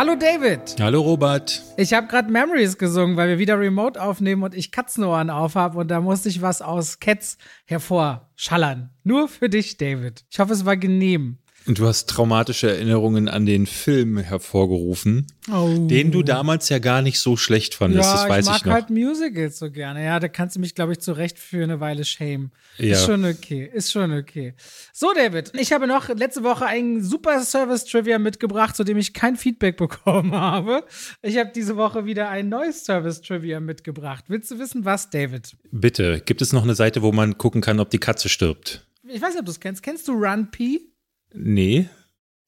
Hallo David. Hallo Robert. Ich habe gerade Memories gesungen, weil wir wieder Remote aufnehmen und ich Katzenohren aufhab und da musste ich was aus Cats hervorschallern. Nur für dich, David. Ich hoffe, es war genehm. Und du hast traumatische Erinnerungen an den Film hervorgerufen, oh. den du damals ja gar nicht so schlecht fandest, ja, das weiß ich, noch. ich mag halt Musicals so gerne. Ja, da kannst du mich, glaube ich, zu Recht für eine Weile schämen. Ja. Ist schon okay, ist schon okay. So, David, ich habe noch letzte Woche einen super Service-Trivia mitgebracht, zu dem ich kein Feedback bekommen habe. Ich habe diese Woche wieder ein neues Service-Trivia mitgebracht. Willst du wissen, was, David? Bitte, gibt es noch eine Seite, wo man gucken kann, ob die Katze stirbt? Ich weiß nicht, ob du es kennst. Kennst du Run P? Nee.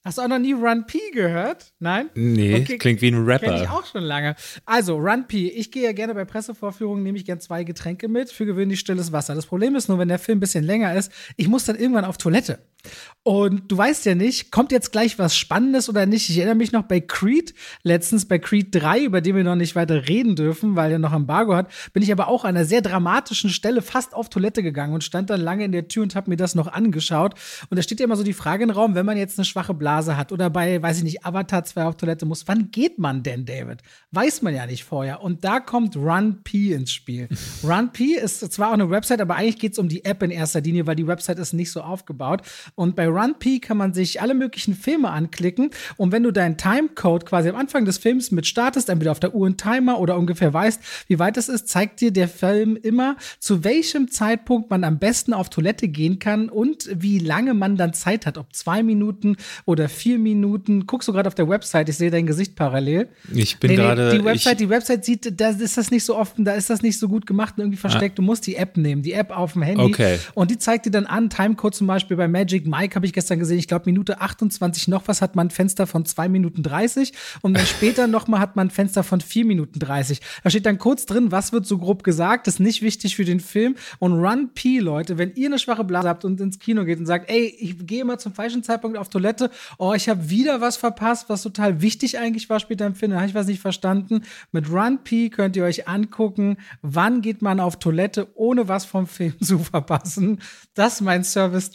Hast du auch noch nie Run P gehört? Nein? Nee, okay. klingt wie ein Rapper. Kenn ich auch schon lange. Also, Run P. Ich gehe ja gerne bei Pressevorführungen, nehme ich gerne zwei Getränke mit, für gewöhnlich stilles Wasser. Das Problem ist nur, wenn der Film ein bisschen länger ist, ich muss dann irgendwann auf Toilette. Und du weißt ja nicht, kommt jetzt gleich was Spannendes oder nicht. Ich erinnere mich noch bei Creed, letztens bei Creed 3, über den wir noch nicht weiter reden dürfen, weil er noch Embargo hat, bin ich aber auch an einer sehr dramatischen Stelle fast auf Toilette gegangen und stand dann lange in der Tür und habe mir das noch angeschaut. Und da steht ja immer so die Frage im Raum, wenn man jetzt eine schwache Blase hat oder bei, weiß ich nicht, Avatar 2 auf Toilette muss, wann geht man denn, David? Weiß man ja nicht vorher. Und da kommt Run P ins Spiel. Run P ist zwar auch eine Website, aber eigentlich geht es um die App in erster Linie, weil die Website ist nicht so aufgebaut. Und bei RunP kann man sich alle möglichen Filme anklicken. Und wenn du deinen Timecode quasi am Anfang des Films mit startest, entweder auf der Uhr einen Timer oder ungefähr weißt, wie weit es ist, zeigt dir der Film immer, zu welchem Zeitpunkt man am besten auf Toilette gehen kann und wie lange man dann Zeit hat. Ob zwei Minuten oder vier Minuten. Guckst du gerade auf der Website? Ich sehe dein Gesicht parallel. Ich bin nee, nee, gerade. Die Website, die Website sieht, da ist das nicht so offen, da ist das nicht so gut gemacht und irgendwie versteckt. Ah. Du musst die App nehmen, die App auf dem Handy. Okay. Und die zeigt dir dann an, Timecode zum Beispiel bei Magic Magic Mike habe ich gestern gesehen, ich glaube Minute 28 noch was hat man ein Fenster von 2 Minuten 30 und dann später nochmal hat man ein Fenster von 4 Minuten 30. Da steht dann kurz drin, was wird so grob gesagt, das ist nicht wichtig für den Film und Run P, Leute, wenn ihr eine schwache Blase habt und ins Kino geht und sagt, ey, ich gehe immer zum falschen Zeitpunkt auf Toilette, oh, ich habe wieder was verpasst, was total wichtig eigentlich war später im Film, da habe ich was nicht verstanden. Mit Run P könnt ihr euch angucken, wann geht man auf Toilette, ohne was vom Film zu verpassen. Das ist mein Service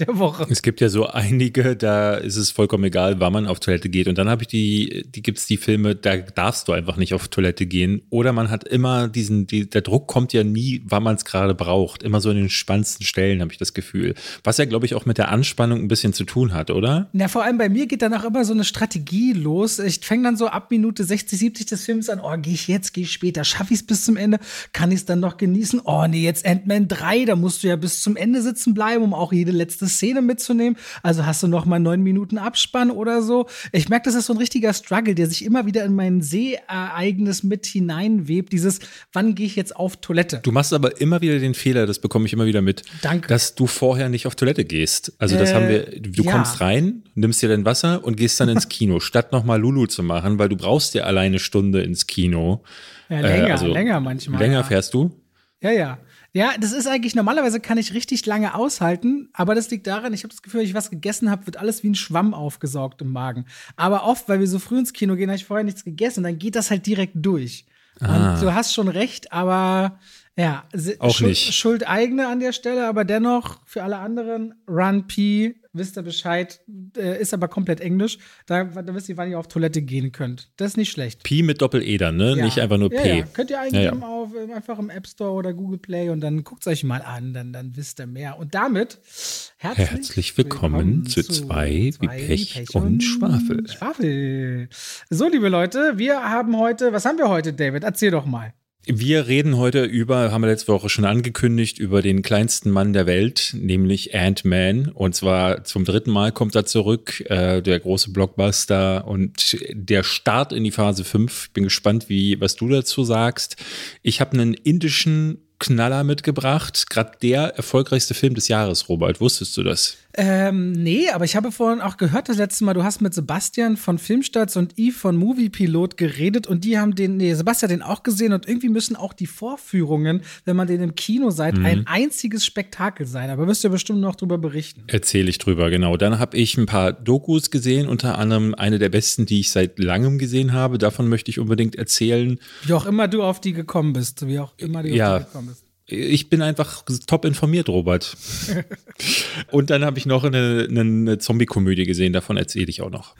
Der Woche. Es gibt ja so einige, da ist es vollkommen egal, wann man auf Toilette geht. Und dann habe ich die, die gibt es die Filme, da darfst du einfach nicht auf Toilette gehen. Oder man hat immer diesen, die, der Druck kommt ja nie, wann man es gerade braucht. Immer so in den spannendsten Stellen, habe ich das Gefühl. Was ja, glaube ich, auch mit der Anspannung ein bisschen zu tun hat, oder? Na, vor allem bei mir geht dann auch immer so eine Strategie los. Ich fange dann so ab Minute 60, 70 des Films an, oh, gehe ich jetzt, gehe ich später, schaffe ich es bis zum Ende, kann ich es dann noch genießen? Oh, nee, jetzt Ant-Man 3, da musst du ja bis zum Ende sitzen bleiben, um auch jede letzte Szene mitzunehmen. Also hast du noch mal neun Minuten Abspann oder so. Ich merke, das ist so ein richtiger Struggle, der sich immer wieder in mein Seeereignis mit hineinwebt. Dieses, wann gehe ich jetzt auf Toilette? Du machst aber immer wieder den Fehler, das bekomme ich immer wieder mit. Danke. Dass du vorher nicht auf Toilette gehst. Also das äh, haben wir, du ja. kommst rein, nimmst dir dein Wasser und gehst dann ins Kino, statt noch mal Lulu zu machen, weil du brauchst ja alleine Stunde ins Kino. Ja, länger, äh, also länger manchmal. Länger ja. fährst du? Ja, ja. Ja, das ist eigentlich normalerweise kann ich richtig lange aushalten, aber das liegt daran, ich habe das Gefühl, wenn ich was gegessen habe, wird alles wie ein Schwamm aufgesaugt im Magen. Aber oft, weil wir so früh ins Kino gehen, habe ich vorher nichts gegessen und dann geht das halt direkt durch. Ah. Und du hast schon recht, aber ja, auch Schuld, nicht. Schuld eigene an der Stelle, aber dennoch für alle anderen Run P wisst ihr Bescheid, äh, ist aber komplett Englisch. Da, da wisst ihr, wann ihr auf Toilette gehen könnt. Das ist nicht schlecht. Pi mit Doppel-E dann, ne? Ja. Nicht einfach nur P. Ja, Könnt ihr eingeben auf, einfach im App Store oder Google Play und dann guckt es euch mal an, dann, dann wisst ihr mehr. Und damit herzlich, herzlich willkommen, willkommen, zu, zwei, zwei wie Pech, Pech und, und Schwafel. Schwafel. So, liebe Leute, wir haben heute, was haben wir heute, David? Erzähl doch mal. Wir reden heute über, haben wir letzte Woche schon angekündigt, über den kleinsten Mann der Welt, nämlich Ant-Man. Und zwar zum dritten Mal kommt er zurück, äh, der große Blockbuster und der Start in die Phase 5. Ich bin gespannt, wie, was du dazu sagst. Ich habe einen indischen Knaller mitgebracht. Gerade der erfolgreichste Film des Jahres, Robert. Wusstest du das? Ähm, nee, aber ich habe vorhin auch gehört, das letzte Mal, du hast mit Sebastian von Filmstarts und Yves von Moviepilot geredet und die haben den, nee, Sebastian den auch gesehen und irgendwie müssen auch die Vorführungen, wenn man den im Kino seid, mhm. ein einziges Spektakel sein. Aber wirst du ja bestimmt noch drüber berichten. Erzähle ich drüber, genau. Dann habe ich ein paar Dokus gesehen, unter anderem eine der besten, die ich seit langem gesehen habe. Davon möchte ich unbedingt erzählen. Wie auch immer du auf die gekommen bist, wie auch immer du ja. auf die gekommen bist. Ich bin einfach top informiert, Robert. Und dann habe ich noch eine, eine Zombie-Komödie gesehen, davon erzähle ich auch noch.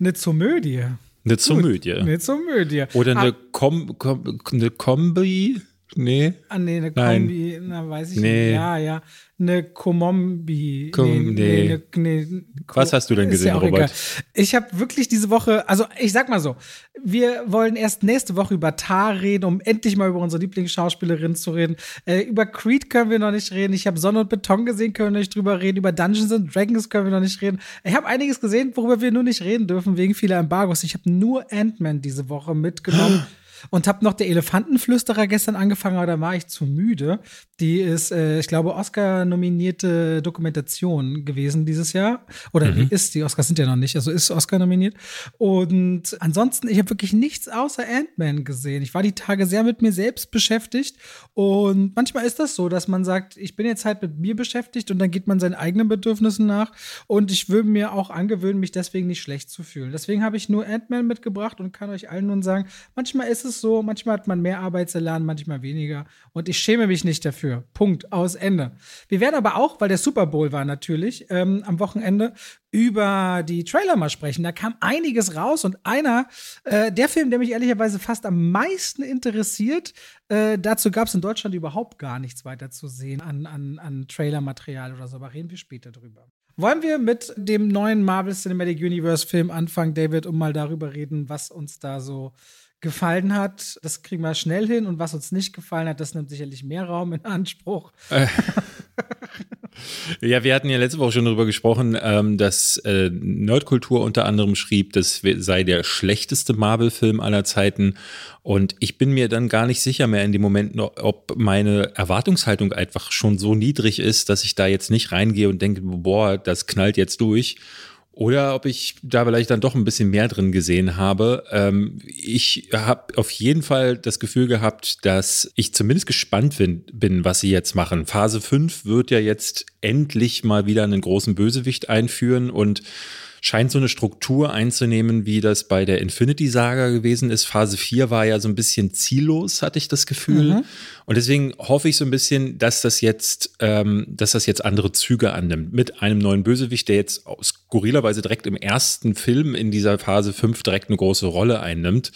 Eine Zomödie? Eine Komödie. Eine Komödie. Oder eine, ah. Kom Kom eine Kombi. Nee. Ah, nee, eine Kombi, na, weiß ich nee. nicht. Ja, ja. Eine Komombi. Kom nee, nee. nee, nee Was hast du denn gesehen, ja Robert? Egal. Ich habe wirklich diese Woche, also ich sag mal so, wir wollen erst nächste Woche über Tar reden, um endlich mal über unsere Lieblingsschauspielerin zu reden. Äh, über Creed können wir noch nicht reden. Ich habe Sonne und Beton gesehen, können wir nicht drüber reden. Über Dungeons and Dragons können wir noch nicht reden. Ich habe einiges gesehen, worüber wir nur nicht reden dürfen, wegen vieler Embargos. Ich habe nur Ant-Man diese Woche mitgenommen. und habe noch der Elefantenflüsterer gestern angefangen, aber da war ich zu müde. Die ist, äh, ich glaube, Oscar-nominierte Dokumentation gewesen dieses Jahr. Oder mhm. ist, die Oscars sind ja noch nicht, also ist Oscar nominiert. Und ansonsten, ich habe wirklich nichts außer Ant-Man gesehen. Ich war die Tage sehr mit mir selbst beschäftigt. Und manchmal ist das so, dass man sagt, ich bin jetzt halt mit mir beschäftigt und dann geht man seinen eigenen Bedürfnissen nach. Und ich würde mir auch angewöhnen, mich deswegen nicht schlecht zu fühlen. Deswegen habe ich nur Ant-Man mitgebracht und kann euch allen nun sagen, manchmal ist es es so, manchmal hat man mehr Arbeitselan, manchmal weniger. Und ich schäme mich nicht dafür. Punkt, aus Ende. Wir werden aber auch, weil der Super Bowl war natürlich, ähm, am Wochenende über die Trailer mal sprechen. Da kam einiges raus und einer, äh, der Film, der mich ehrlicherweise fast am meisten interessiert, äh, dazu gab es in Deutschland überhaupt gar nichts weiter zu sehen an, an, an Trailermaterial oder so, aber reden wir später drüber. Wollen wir mit dem neuen Marvel Cinematic Universe Film anfangen, David, um mal darüber reden, was uns da so gefallen hat, das kriegen wir schnell hin. Und was uns nicht gefallen hat, das nimmt sicherlich mehr Raum in Anspruch. Äh. Ja, wir hatten ja letzte Woche schon darüber gesprochen, ähm, dass äh, Nerdkultur unter anderem schrieb, das sei der schlechteste Marvel-Film aller Zeiten. Und ich bin mir dann gar nicht sicher mehr in dem Moment, ob meine Erwartungshaltung einfach schon so niedrig ist, dass ich da jetzt nicht reingehe und denke, boah, das knallt jetzt durch. Oder ob ich da vielleicht dann doch ein bisschen mehr drin gesehen habe. Ähm, ich habe auf jeden Fall das Gefühl gehabt, dass ich zumindest gespannt bin, bin, was sie jetzt machen. Phase 5 wird ja jetzt endlich mal wieder einen großen Bösewicht einführen und scheint so eine Struktur einzunehmen, wie das bei der Infinity-Saga gewesen ist. Phase 4 war ja so ein bisschen ziellos, hatte ich das Gefühl. Mhm. Und deswegen hoffe ich so ein bisschen, dass das jetzt, ähm, dass das jetzt andere Züge annimmt. Mit einem neuen Bösewicht, der jetzt skurrilerweise direkt im ersten Film in dieser Phase 5 direkt eine große Rolle einnimmt.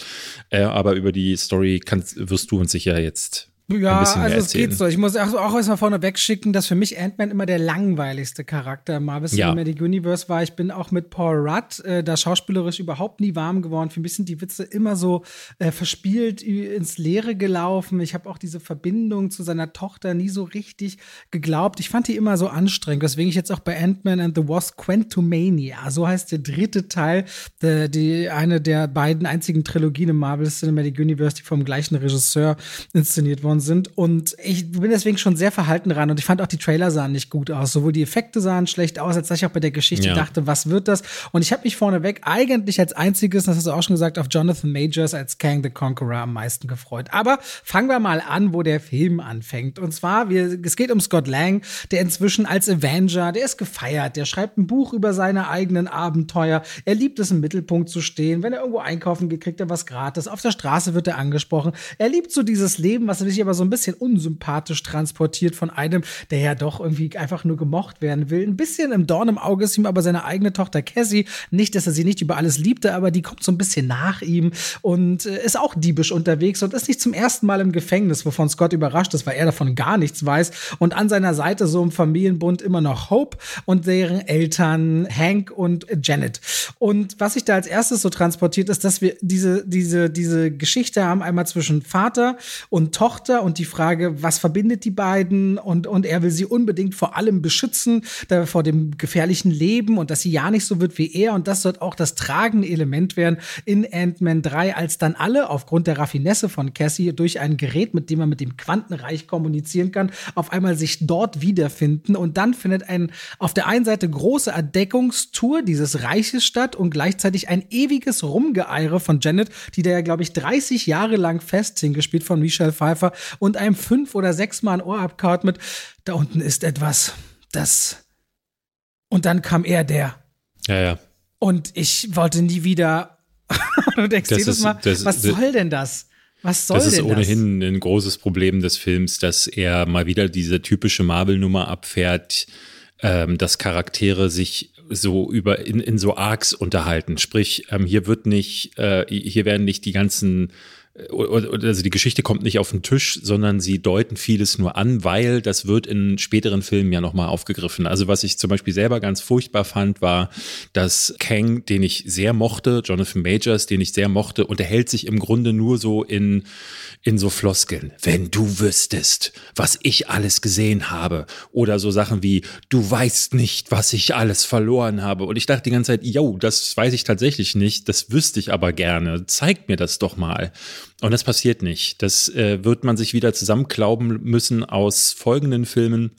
Äh, aber über die Story kannst, wirst du uns sicher jetzt ja, also es geht so. Ich muss auch, auch erstmal vorne wegschicken, dass für mich Ant-Man immer der langweiligste Charakter im Marvel ja. Cinematic Universe war. Ich bin auch mit Paul Rudd äh, da schauspielerisch überhaupt nie warm geworden. Für mich sind die Witze immer so äh, verspielt ins Leere gelaufen. Ich habe auch diese Verbindung zu seiner Tochter nie so richtig geglaubt. Ich fand die immer so anstrengend. Deswegen ich jetzt auch bei Ant-Man and the Wasp Quantumania, so heißt der dritte Teil, der, die eine der beiden einzigen Trilogien im Marvel Cinematic Universe, die vom gleichen Regisseur inszeniert worden sind. Und ich bin deswegen schon sehr verhalten ran. Und ich fand auch, die Trailer sahen nicht gut aus. Sowohl die Effekte sahen schlecht aus, als dass ich auch bei der Geschichte ja. dachte, was wird das? Und ich habe mich vorneweg eigentlich als einziges, das hast du auch schon gesagt, auf Jonathan Majors als Kang the Conqueror am meisten gefreut. Aber fangen wir mal an, wo der Film anfängt. Und zwar, wir, es geht um Scott Lang, der inzwischen als Avenger, der ist gefeiert, der schreibt ein Buch über seine eigenen Abenteuer. Er liebt es, im Mittelpunkt zu stehen. Wenn er irgendwo einkaufen geht, kriegt er was gratis. Auf der Straße wird er angesprochen. Er liebt so dieses Leben, was er sich aber so ein bisschen unsympathisch transportiert von einem, der ja doch irgendwie einfach nur gemocht werden will. Ein bisschen im Dorn im Auge ist ihm aber seine eigene Tochter Cassie. Nicht, dass er sie nicht über alles liebte, aber die kommt so ein bisschen nach ihm und äh, ist auch diebisch unterwegs und ist nicht zum ersten Mal im Gefängnis, wovon Scott überrascht ist, weil er davon gar nichts weiß. Und an seiner Seite so im Familienbund immer noch Hope und deren Eltern Hank und Janet. Und was sich da als erstes so transportiert, ist, dass wir diese, diese, diese Geschichte haben, einmal zwischen Vater und Tochter und die Frage, was verbindet die beiden? Und, und er will sie unbedingt vor allem beschützen, da, vor dem gefährlichen Leben und dass sie ja nicht so wird wie er. Und das wird auch das tragende Element werden in Ant-Man 3, als dann alle aufgrund der Raffinesse von Cassie durch ein Gerät, mit dem man mit dem Quantenreich kommunizieren kann, auf einmal sich dort wiederfinden. Und dann findet ein auf der einen Seite große Erdeckungstour dieses Reiches statt und gleichzeitig ein ewiges Rumgeeire von Janet, die da ja, glaube ich, 30 Jahre lang fest hingespielt von Michelle Pfeiffer und einem fünf oder sechs Mal ein Ohr abkaut mit, da unten ist etwas, das. Und dann kam er, der. Ja, ja. Und ich wollte nie wieder. du denkst das jedes Mal, das, was das, soll denn das? Was soll das denn das? ist ohnehin ein großes Problem des Films, dass er mal wieder diese typische Marvel-Nummer abfährt, ähm, dass Charaktere sich so über in, in so Arcs unterhalten. Sprich, ähm, hier wird nicht, äh, hier werden nicht die ganzen also die Geschichte kommt nicht auf den Tisch, sondern sie deuten vieles nur an, weil das wird in späteren Filmen ja nochmal aufgegriffen. Also was ich zum Beispiel selber ganz furchtbar fand, war, dass Kang, den ich sehr mochte, Jonathan Majors, den ich sehr mochte, unterhält sich im Grunde nur so in, in so Floskeln. Wenn du wüsstest, was ich alles gesehen habe. Oder so Sachen wie, du weißt nicht, was ich alles verloren habe. Und ich dachte die ganze Zeit, yo, das weiß ich tatsächlich nicht, das wüsste ich aber gerne. Zeig mir das doch mal. Und das passiert nicht. Das äh, wird man sich wieder zusammenklauben müssen aus folgenden Filmen.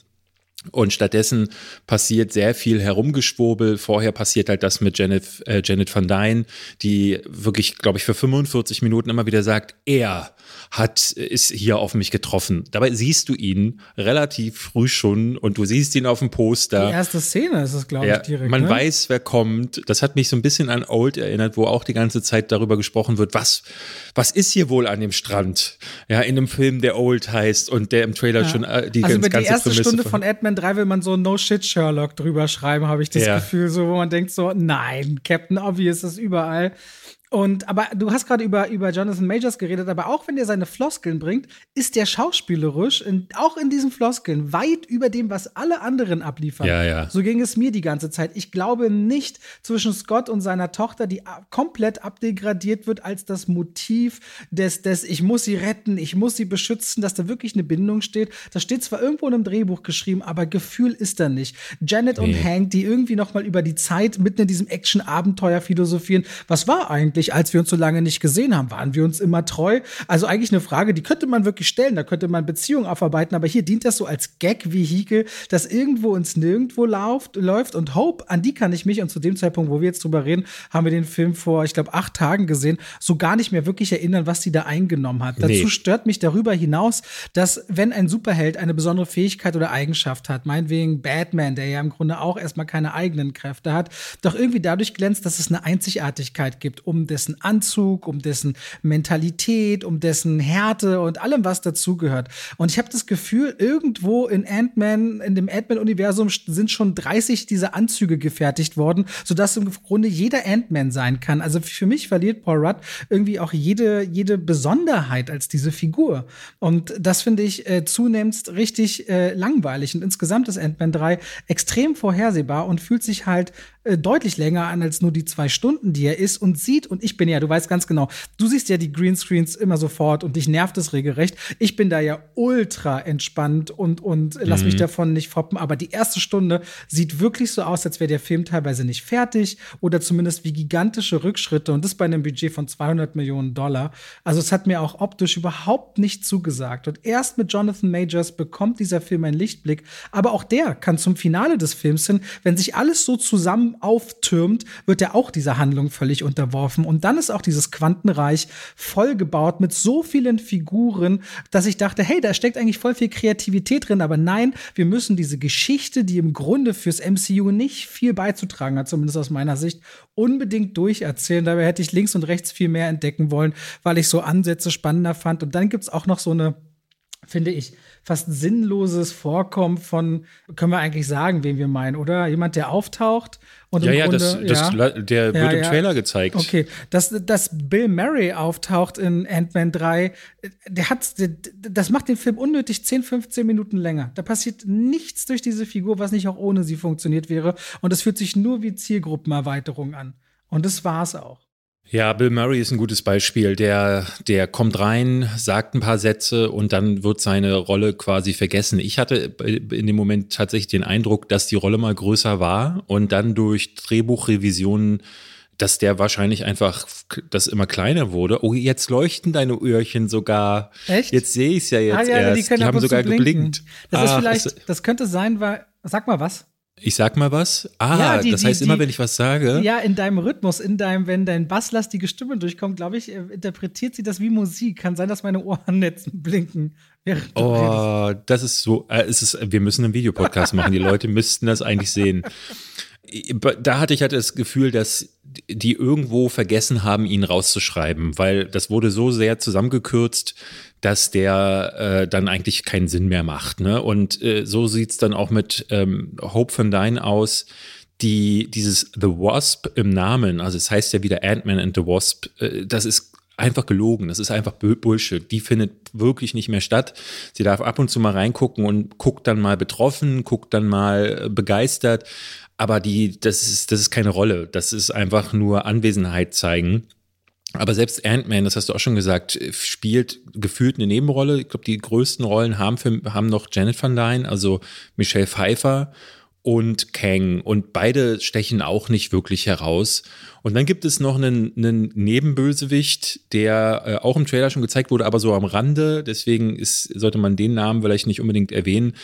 Und stattdessen passiert sehr viel Herumgeschwurbel. Vorher passiert halt das mit Janet, äh, Janet Van Dyne, die wirklich, glaube ich, für 45 Minuten immer wieder sagt, er hat, ist hier auf mich getroffen. Dabei siehst du ihn relativ früh schon und du siehst ihn auf dem Poster. Die erste Szene ist es, glaube ich, direkt. Man ne? weiß, wer kommt. Das hat mich so ein bisschen an Old erinnert, wo auch die ganze Zeit darüber gesprochen wird, was, was ist hier wohl an dem Strand? Ja, in einem Film, der Old heißt und der im Trailer ja. schon äh, die also ganze über die erste Prämisse Stunde von Ant-Man 3 will man so No Shit Sherlock drüber schreiben, habe ich das Ja. Gefühl, so wo man denkt so, nein, Captain Obvious ist überall. Und aber du hast gerade über, über Jonathan Majors geredet, aber auch wenn er seine Floskeln bringt, ist der schauspielerisch, in, auch in diesen Floskeln, weit über dem, was alle anderen abliefern. Ja, ja. So ging es mir die ganze Zeit. Ich glaube nicht zwischen Scott und seiner Tochter, die komplett abdegradiert wird als das Motiv des, des ich muss sie retten, ich muss sie beschützen, dass da wirklich eine Bindung steht. Das steht zwar irgendwo in einem Drehbuch geschrieben, aber Gefühl ist da nicht. Janet und Nee. Hank, die irgendwie noch mal über die Zeit mitten in diesem Action-Abenteuer philosophieren. Was war eigentlich, als wir uns so lange nicht gesehen haben? Waren wir uns immer treu? Also eigentlich eine Frage, die könnte man wirklich stellen. Da könnte man Beziehungen aufarbeiten. Aber hier dient das so als Gag-Vehikel, das irgendwo ins Nirgendwo läuft, läuft. Und Hope, an die kann ich mich, und zu dem Zeitpunkt, wo wir jetzt drüber reden, haben wir den Film vor, ich glaube, acht Tagen gesehen, so gar nicht mehr wirklich erinnern, was sie da eingenommen hat. Nee. Dazu stört mich darüber hinaus, dass wenn ein Superheld eine besondere Fähigkeit oder Eigenschaft hat, meinetwegen Batman, der ja im Grunde auch erstmal keine eigenen Kräfte hat, doch irgendwie dadurch glänzt, dass es eine Einzigartigkeit gibt, um dessen Anzug, um dessen Mentalität, um dessen Härte und allem, was dazugehört. Und ich habe das Gefühl, irgendwo in Ant-Man, in dem Ant-Man-Universum sind schon 30 dieser Anzüge gefertigt worden, sodass im Grunde jeder Ant-Man sein kann. Also für mich verliert Paul Rudd irgendwie auch jede, jede Besonderheit als diese Figur. Und das finde ich äh, zunehmend richtig äh, langweilig. Und insgesamt ist Ant-Man 3 extrem vorhersehbar und fühlt sich halt äh, deutlich länger an als nur die zwei Stunden, die er ist und sieht. Und ich bin ja, du weißt ganz genau, du siehst ja die Greenscreens immer sofort und dich nervt es regelrecht. Ich bin da ja ultra entspannt und, und lass mich davon nicht foppen. Aber die erste Stunde sieht wirklich so aus, als wäre der Film teilweise nicht fertig oder zumindest wie gigantische Rückschritte. Und das bei einem Budget von 200 Millionen Dollar. Also es hat mir auch optisch überhaupt nicht zugesagt. Und erst mit Jonathan Majors bekommt dieser Film einen Lichtblick. Aber auch der kann zum Finale des Films hin, wenn sich alles so zusammen auftürmt, wird er auch dieser Handlung völlig unterworfen. Und dann ist auch dieses Quantenreich vollgebaut mit so vielen Figuren, dass ich dachte, hey, da steckt eigentlich voll viel Kreativität drin. Aber nein, wir müssen diese Geschichte, die im Grunde fürs MCU nicht viel beizutragen hat, zumindest aus meiner Sicht, unbedingt durcherzählen. Dabei hätte ich links und rechts viel mehr entdecken wollen, weil ich so Ansätze spannender fand. Und dann gibt's auch noch so eine finde ich, fast sinnloses Vorkommen von, können wir eigentlich sagen, wen wir meinen, oder? Jemand, der auftaucht und Ja, im ja, Grunde, das, das, ja. der Ja, wird im ja. Trailer gezeigt. Okay, dass, dass Bill Murray auftaucht in Ant-Man 3, der hat, der, das macht den Film unnötig 10, 15 Minuten länger. Da passiert nichts durch diese Figur, was nicht auch ohne sie funktioniert wäre. Und es fühlt sich nur wie Zielgruppenerweiterung an. Und das war's auch. Ja, Bill Murray ist ein gutes Beispiel. Der, der kommt rein, sagt ein paar Sätze und dann wird seine Rolle quasi vergessen. Ich hatte in dem Moment tatsächlich den Eindruck, dass die Rolle mal größer war und dann durch Drehbuchrevisionen dass der wahrscheinlich einfach das immer kleiner wurde. Oh, jetzt leuchten deine Öhrchen sogar. Echt? Jetzt sehe ich es ja jetzt ah ja, erst. die ab haben sogar blinken. geblinkt. Das ist Ach, vielleicht, das könnte sein, weil, sag mal was. Ich sag mal was. Ah, Ja, die- das die- heißt immer, die- wenn ich was sage. Ja, in deinem Rhythmus, in deinem, wenn dein basslastige Stimme durchkommt, glaube ich, äh, interpretiert sie das wie Musik. Kann sein, dass meine Ohrennetzen blinken. während du redest. Oh, das ist so, äh, es ist, wir müssen einen Videopodcast machen. Die Leute müssten das eigentlich sehen. Da hatte ich halt das Gefühl, dass die irgendwo vergessen haben, ihn rauszuschreiben, weil das wurde so sehr zusammengekürzt, dass der äh, dann eigentlich keinen Sinn mehr macht. Ne? Und äh, so sieht's dann auch mit ähm, Hope van Dyne aus, die, dieses The Wasp im Namen, also es heißt ja wieder Ant-Man and the Wasp, äh, das ist einfach gelogen. Das ist einfach Bullshit. Die findet wirklich nicht mehr statt. Sie darf ab und zu mal reingucken und guckt dann mal betroffen, guckt dann mal äh, begeistert. Aber die, das ist, das ist keine Rolle. Das ist einfach nur Anwesenheit zeigen. Aber selbst Ant-Man, das hast du auch schon gesagt, spielt gefühlt eine Nebenrolle. Ich glaube, die größten Rollen haben, für, haben noch Janet Van Dyne, also Michelle Pfeiffer und Kang. Und beide stechen auch nicht wirklich heraus. Und dann gibt es noch einen, einen Nebenbösewicht, der äh, auch im Trailer schon gezeigt wurde, aber so am Rande. Deswegen ist, sollte man den Namen vielleicht nicht unbedingt erwähnen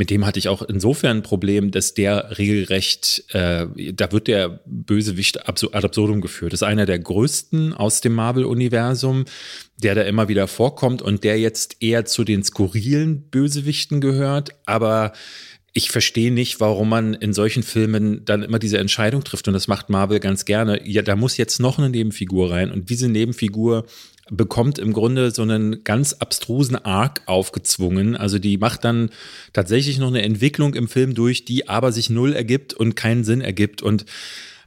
mit dem hatte ich auch insofern ein Problem, dass der regelrecht, äh, da wird der Bösewicht ad absurdum geführt. Das ist einer der größten aus dem Marvel-Universum, der da immer wieder vorkommt und der jetzt eher zu den skurrilen Bösewichten gehört, aber ich verstehe nicht, warum man in solchen Filmen dann immer diese Entscheidung trifft. Und das macht Marvel ganz gerne. Ja, da muss jetzt noch eine Nebenfigur rein. Und diese Nebenfigur bekommt im Grunde so einen ganz abstrusen Arc aufgezwungen. Also die macht dann tatsächlich noch eine Entwicklung im Film durch, die aber sich null ergibt und keinen Sinn ergibt. Und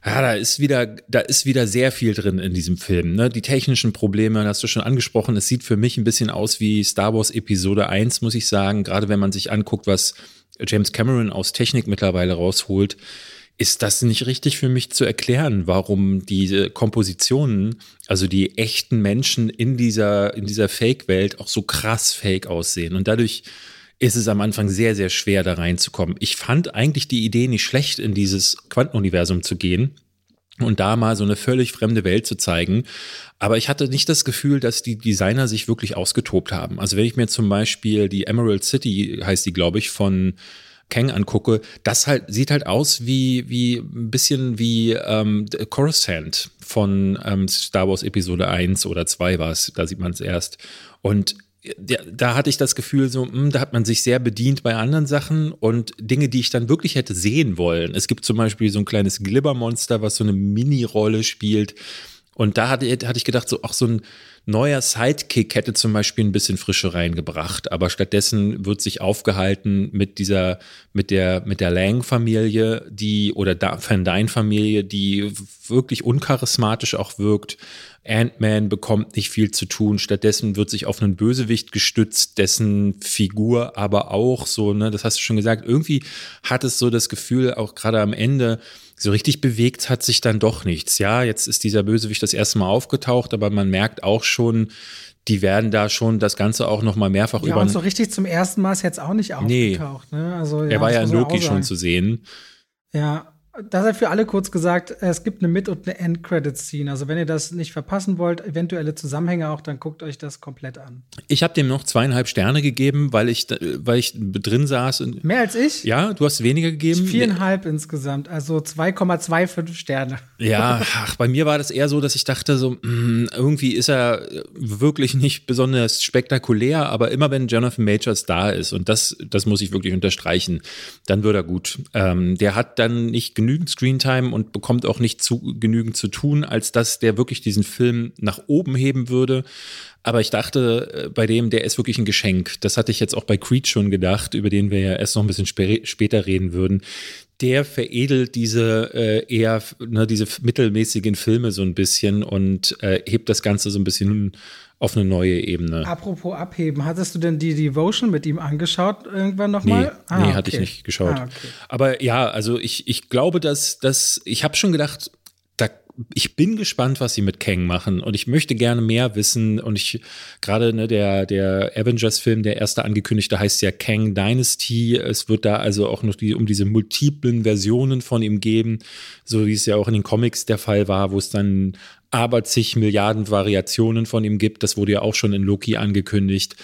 ja, da ist wieder, da ist wieder sehr viel drin in diesem Film. Ne? Die technischen Probleme, hast du schon angesprochen. Es sieht für mich ein bisschen aus wie Star Wars Episode 1, muss ich sagen. Gerade wenn man sich anguckt, was James Cameron aus Technik mittlerweile rausholt ist das nicht richtig für mich zu erklären, warum diese Kompositionen, also die echten Menschen in dieser, in dieser Fake-Welt auch so krass fake aussehen. Und dadurch ist es am Anfang sehr, sehr schwer, da reinzukommen. Ich fand eigentlich die Idee nicht schlecht, in dieses Quantenuniversum zu gehen und da mal so eine völlig fremde Welt zu zeigen. Aber ich hatte nicht das Gefühl, dass die Designer sich wirklich ausgetobt haben. Also wenn ich mir zum Beispiel die Emerald City, heißt die, glaube ich, von Kang angucke, das halt sieht halt aus wie wie ein bisschen wie ähm, Coruscant von ähm, Star Wars Episode 1 oder 2 war es, da sieht man es erst. Und da hatte ich das Gefühl, so, mh, hm, da hat man sich sehr bedient bei anderen Sachen und Dinge, die ich dann wirklich hätte sehen wollen. Es gibt zum Beispiel so ein kleines Glibbermonster, was so eine Mini-Rolle spielt. Und da hatte, hatte ich gedacht, so, auch so ein neuer Sidekick hätte zum Beispiel ein bisschen Frische reingebracht, aber stattdessen wird sich aufgehalten mit dieser, mit der, mit der Lang-Familie, die, oder Van Dyne-Familie, die wirklich uncharismatisch auch wirkt. Ant-Man bekommt nicht viel zu tun. Stattdessen wird sich auf einen Bösewicht gestützt, dessen Figur aber auch so, ne, das hast du schon gesagt, irgendwie hat es so das Gefühl, auch gerade am Ende, so richtig bewegt hat sich dann doch nichts. Ja, jetzt ist dieser Bösewicht das erste Mal aufgetaucht, aber man merkt auch schon, die werden da schon das Ganze auch noch mal mehrfach ja, über. Und so richtig zum ersten Mal ist jetzt auch nicht aufgetaucht. Nee. Ne? Also, ja, er war ja in Loki schon zu sehen. Ja, das sei für alle kurz gesagt, es gibt eine Mit- und eine End-Credit-Scene. Also wenn ihr das nicht verpassen wollt, eventuelle Zusammenhänge auch, dann guckt euch das komplett an. Ich habe dem noch zweieinhalb Sterne gegeben, weil ich, weil ich drin saß. Mehr als ich? Ja, du hast weniger gegeben. Viereinhalb insgesamt, also 2,25 Sterne. Ja, ach, bei mir war das eher so, dass ich dachte, so mh, hm, irgendwie ist er wirklich nicht besonders spektakulär, aber immer wenn Jonathan Majors da ist, und das, das muss ich wirklich unterstreichen, dann wird er gut. Ähm, der hat dann nicht genügend Screentime und bekommt auch nicht zu, genügend zu tun, als dass der wirklich diesen Film nach oben heben würde. Aber ich dachte äh, bei dem, der ist wirklich ein Geschenk. Das hatte ich jetzt auch bei Creed schon gedacht, über den wir ja erst noch ein bisschen spä später reden würden. Der veredelt diese äh, eher, ne, diese mittelmäßigen Filme so ein bisschen und äh, hebt das Ganze so ein bisschen auf eine neue Ebene. Apropos abheben, hattest du denn die Devotion mit ihm angeschaut irgendwann nochmal? Nee, ah, nee okay. hatte ich nicht geschaut. Ah, okay. Aber ja, also ich, ich glaube, dass, dass ich habe schon gedacht, da ich bin gespannt, was sie mit Kang machen und ich möchte gerne mehr wissen und ich gerade ne, der der Avengers Film, der erste angekündigte heißt ja Kang Dynasty. Es wird da also auch noch die, um diese multiplen Versionen von ihm geben, so wie es ja auch in den Comics der Fall war, wo es dann aber zig Milliarden Variationen von ihm gibt. Das wurde ja auch schon in Loki angekündigt.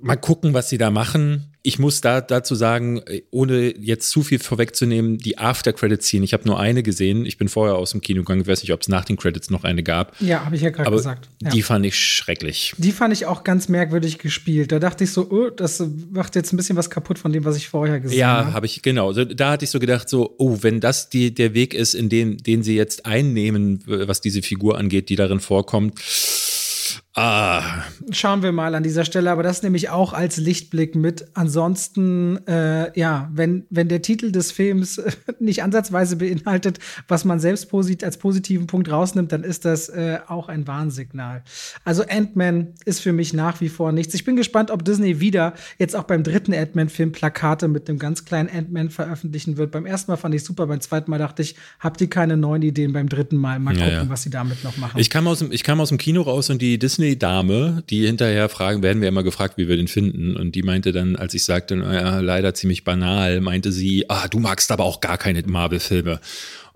Mal gucken, was sie da machen ich muss da dazu sagen, ohne jetzt zu viel vorwegzunehmen, die After-Credits-Szene, ich habe nur eine gesehen. Ich bin vorher aus dem Kino gegangen, ich weiß nicht, ob es nach den Credits noch eine gab. Ja, habe ich ja gerade gesagt. Ja. Die fand ich schrecklich. Die fand ich auch ganz merkwürdig gespielt. Da dachte ich so, oh, das macht jetzt ein bisschen was kaputt von dem, was ich vorher gesehen habe. Ja, habe ich, genau. Da hatte ich so gedacht, so, oh, wenn das die, der Weg ist, in den, den sie jetzt einnehmen, was diese Figur angeht, die darin vorkommt, Ah. Schauen wir mal an dieser Stelle, aber das nehme ich auch als Lichtblick mit. Ansonsten, äh, ja, wenn, wenn der Titel des Films nicht ansatzweise beinhaltet, was man selbst posit als positiven Punkt rausnimmt, dann ist das äh, auch ein Warnsignal. Also Ant-Man ist für mich nach wie vor nichts. Ich bin gespannt, ob Disney wieder jetzt auch beim dritten Ant-Man-Film Plakate mit einem ganz kleinen Ant-Man veröffentlichen wird. Beim ersten Mal fand ich super, beim zweiten Mal dachte ich, habt ihr keine neuen Ideen? Beim dritten Mal mal gucken, ja, ja. was sie damit noch machen. Ich kam aus dem, ich kam aus dem Kino raus und die Disney Dame, die hinterher fragen, werden wir immer gefragt, wie wir den finden. Und die meinte dann, als ich sagte, naja, leider ziemlich banal, meinte sie, ah, du magst aber auch gar keine Marvel-Filme.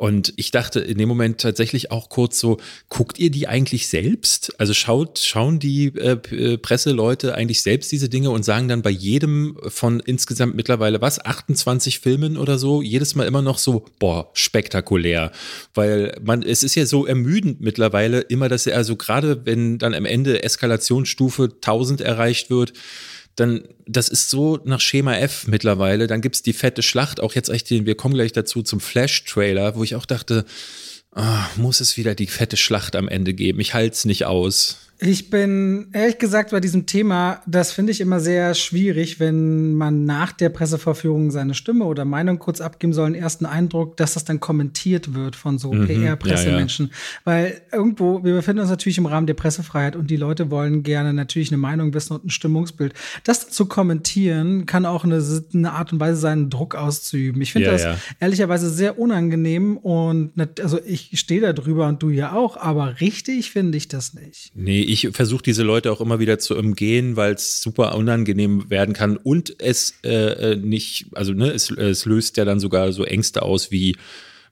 Und ich dachte in dem Moment tatsächlich auch kurz so, guckt ihr die eigentlich selbst? Also schaut, schauen die äh, äh Presseleute eigentlich selbst diese Dinge und sagen dann bei jedem von insgesamt mittlerweile was, 28 Filmen oder so, jedes Mal immer noch so, boah, spektakulär. Weil man, es ist ja so ermüdend mittlerweile immer, dass er, also gerade wenn dann am Ende Eskalationsstufe 1000 erreicht wird, dann, das ist so nach Schema F mittlerweile. Dann gibt's die fette Schlacht, auch jetzt echt den, wir kommen gleich dazu zum Flash-Trailer, wo ich auch dachte, oh, muss es wieder die fette Schlacht am Ende geben? Ich halte es nicht aus. Ich bin ehrlich gesagt bei diesem Thema, das finde ich immer sehr schwierig, wenn man nach der Pressevorführung seine Stimme oder Meinung kurz abgeben soll, einen ersten Eindruck, dass das dann kommentiert wird von so mhm, PR-Pressemenschen. Ja, ja. Weil irgendwo, wir befinden uns natürlich im Rahmen der Pressefreiheit und die Leute wollen gerne natürlich eine Meinung wissen und ein Stimmungsbild. Das zu kommentieren kann auch eine, eine Art und Weise sein, Druck auszuüben. Ich finde ja, das ehrlicherweise sehr unangenehm und also ich stehe da drüber und du ja auch, aber richtig finde ich das nicht. Nee, ich versuche diese Leute auch immer wieder zu umgehen, weil es super unangenehm werden kann. Und es äh, äh, nicht, also ne, es, es löst ja dann sogar so Ängste aus wie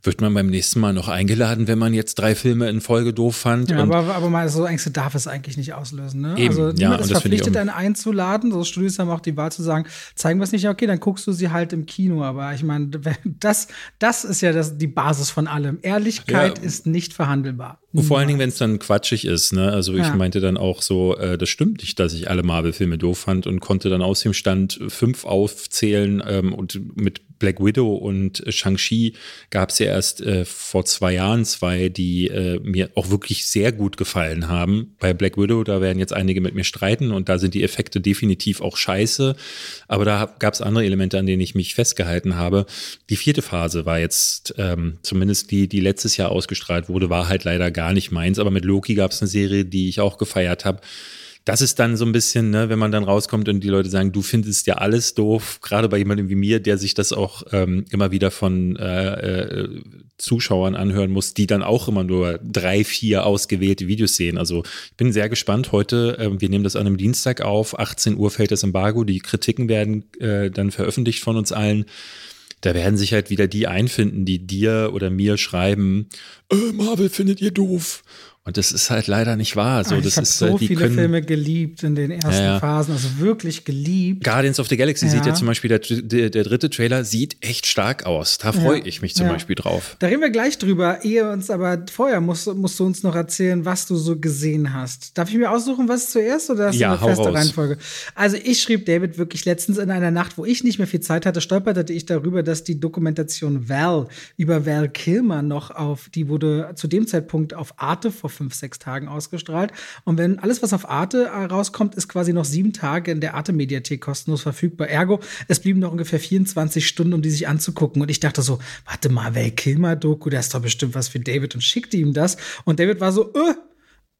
wird man beim nächsten Mal noch eingeladen, wenn man jetzt drei Filme in Folge doof fand. Ja, aber, aber mal so Ängste darf es eigentlich nicht auslösen. Ne? Eben, also niemand ja, ist verpflichtet, einen einzuladen. So Studios haben auch die Wahl zu sagen, zeigen wir es nicht, okay, dann guckst du sie halt im Kino. Aber ich meine, das, das ist ja das, die Basis von allem. Ehrlichkeit ja. ist nicht verhandelbar. Und vor allen Dingen, wenn es dann quatschig ist. Ne? Also ich ja. meinte dann auch so, äh, das stimmt nicht, dass ich alle Marvel-Filme doof fand und konnte dann aus dem Stand fünf aufzählen ähm, und mit Black Widow und Shang-Chi gab es ja erst äh, vor zwei Jahren zwei, die äh, mir auch wirklich sehr gut gefallen haben. Bei Black Widow, da werden jetzt einige mit mir streiten und da sind die Effekte definitiv auch scheiße. Aber da gab es andere Elemente, an denen ich mich festgehalten habe. Die vierte Phase war jetzt, ähm, zumindest die, die letztes Jahr ausgestrahlt wurde, war halt leider gar nicht meins. Aber mit Loki gab es eine Serie, die ich auch gefeiert habe das ist dann so ein bisschen, ne, wenn man dann rauskommt und die Leute sagen, du findest ja alles doof, gerade bei jemandem wie mir, der sich das auch ähm, immer wieder von äh, äh, Zuschauern anhören muss, die dann auch immer nur drei, vier ausgewählte Videos sehen. Also ich bin sehr gespannt. Heute, äh, wir nehmen das an einem Dienstag auf, 18 Uhr fällt das Embargo, die Kritiken werden äh, dann veröffentlicht von uns allen da werden sich halt wieder die einfinden, die dir oder mir schreiben, äh, Marvel findet ihr doof. Und das ist halt leider nicht wahr. So, ich das habe so viele können, Filme geliebt in den ersten ja, ja. Phasen, also wirklich geliebt. Guardians of the Galaxy ja. sieht ja zum Beispiel, der, der, der, dritte Trailer sieht echt stark aus. Da freue ich mich zum Beispiel drauf. Da reden wir gleich drüber. Ehe uns aber vorher musst, musst du uns noch erzählen, was du so gesehen hast. Darf ich mir aussuchen, was zuerst oder hast du eine feste raus. Reihenfolge? Also ich schrieb David wirklich letztens in einer Nacht, wo ich nicht mehr viel Zeit hatte, stolperte ich darüber, dass die Dokumentation Val über Val Kilmer noch auf, die wurde zu dem Zeitpunkt auf Arte vor fünf, sechs Tagen ausgestrahlt. Und wenn alles, was auf Arte äh, rauskommt, ist quasi noch sieben Tage in der Arte-Mediathek kostenlos verfügbar. Ergo, es blieben noch ungefähr 24 Stunden, um die sich anzugucken. Und ich dachte so, warte mal, Val Kilmer-Doku, der ist doch bestimmt was für David und schickte ihm das. Und David war so, äh,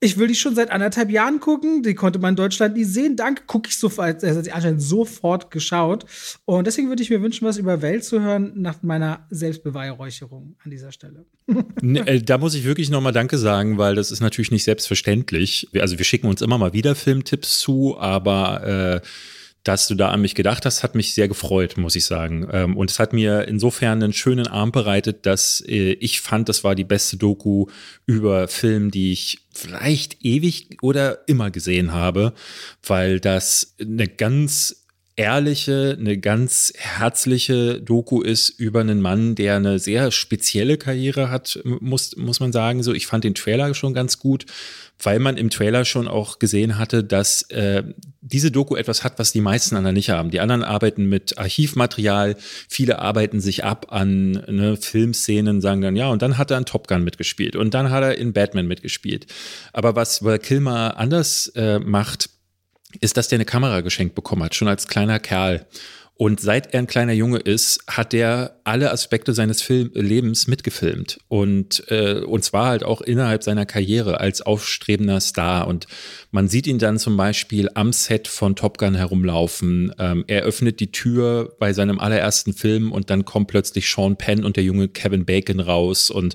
ich will die schon seit anderthalb Jahren gucken. Die konnte man in Deutschland nie sehen. Danke, gucke ich sofort. Er hat anscheinend sofort geschaut. Und deswegen würde ich mir wünschen, was über Welt zu hören nach meiner Selbstbeweihräucherung an dieser Stelle. Ne, äh, da muss ich wirklich nochmal Danke sagen, weil das ist natürlich nicht selbstverständlich. Also wir schicken uns immer mal wieder Filmtipps zu, aber äh, dass du da an mich gedacht hast, hat mich sehr gefreut, muss ich sagen. Ähm, und es hat mir insofern einen schönen Arm bereitet, dass äh, ich fand, das war die beste Doku über Film, die ich vielleicht ewig oder immer gesehen habe, weil das eine ganz ehrliche, eine ganz herzliche Doku ist über einen Mann, der eine sehr spezielle Karriere hat, muss, muss man sagen. So, ich fand den Trailer schon ganz gut, weil man im Trailer schon auch gesehen hatte, dass äh, diese Doku etwas hat, was die meisten anderen nicht haben. Die anderen arbeiten mit Archivmaterial, viele arbeiten sich ab an ne, Filmszenen, sagen dann, ja, und dann hat er in Top Gun mitgespielt und dann hat er in Batman mitgespielt. Aber was Val Kilmer anders äh, macht, ist, dass der eine Kamera geschenkt bekommen hat, schon als kleiner Kerl. Und seit er ein kleiner Junge ist, hat er alle Aspekte seines Film Lebens mitgefilmt. Und, äh, und zwar halt auch innerhalb seiner Karriere als aufstrebender Star. Und man sieht ihn dann zum Beispiel am Set von Top Gun herumlaufen. Ähm, er öffnet die Tür bei seinem allerersten Film und dann kommt plötzlich Sean Penn und der junge Kevin Bacon raus. Und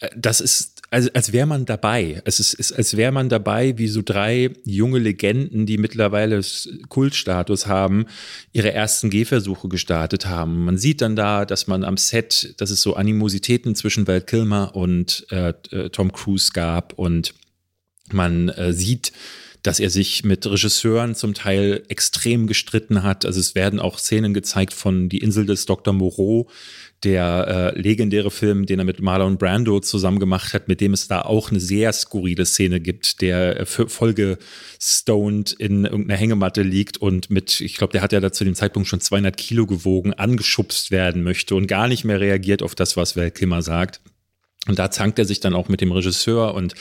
äh, das ist also als wäre man dabei. Es ist, ist als wäre man dabei, wie so drei junge Legenden, die mittlerweile Kultstatus haben, ihre ersten Gehversuche gestartet haben. Man sieht dann da, dass man am Set, dass es so Animositäten zwischen Val Kilmer und äh, äh, Tom Cruise gab und man äh, sieht, dass er sich mit Regisseuren zum Teil extrem gestritten hat. Also es werden auch Szenen gezeigt von Die Insel des Dr. Moreau, der äh, legendäre Film, den er mit Marlon Brando zusammen gemacht hat, mit dem es da auch eine sehr skurrile Szene gibt, der äh, vollgestoned in irgendeiner Hängematte liegt und mit, ich glaube, der hat ja da zu dem Zeitpunkt schon 200 Kilo gewogen, angeschubst werden möchte und gar nicht mehr reagiert auf das, was Val Kilmer sagt. Und da zankt er sich dann auch mit dem Regisseur und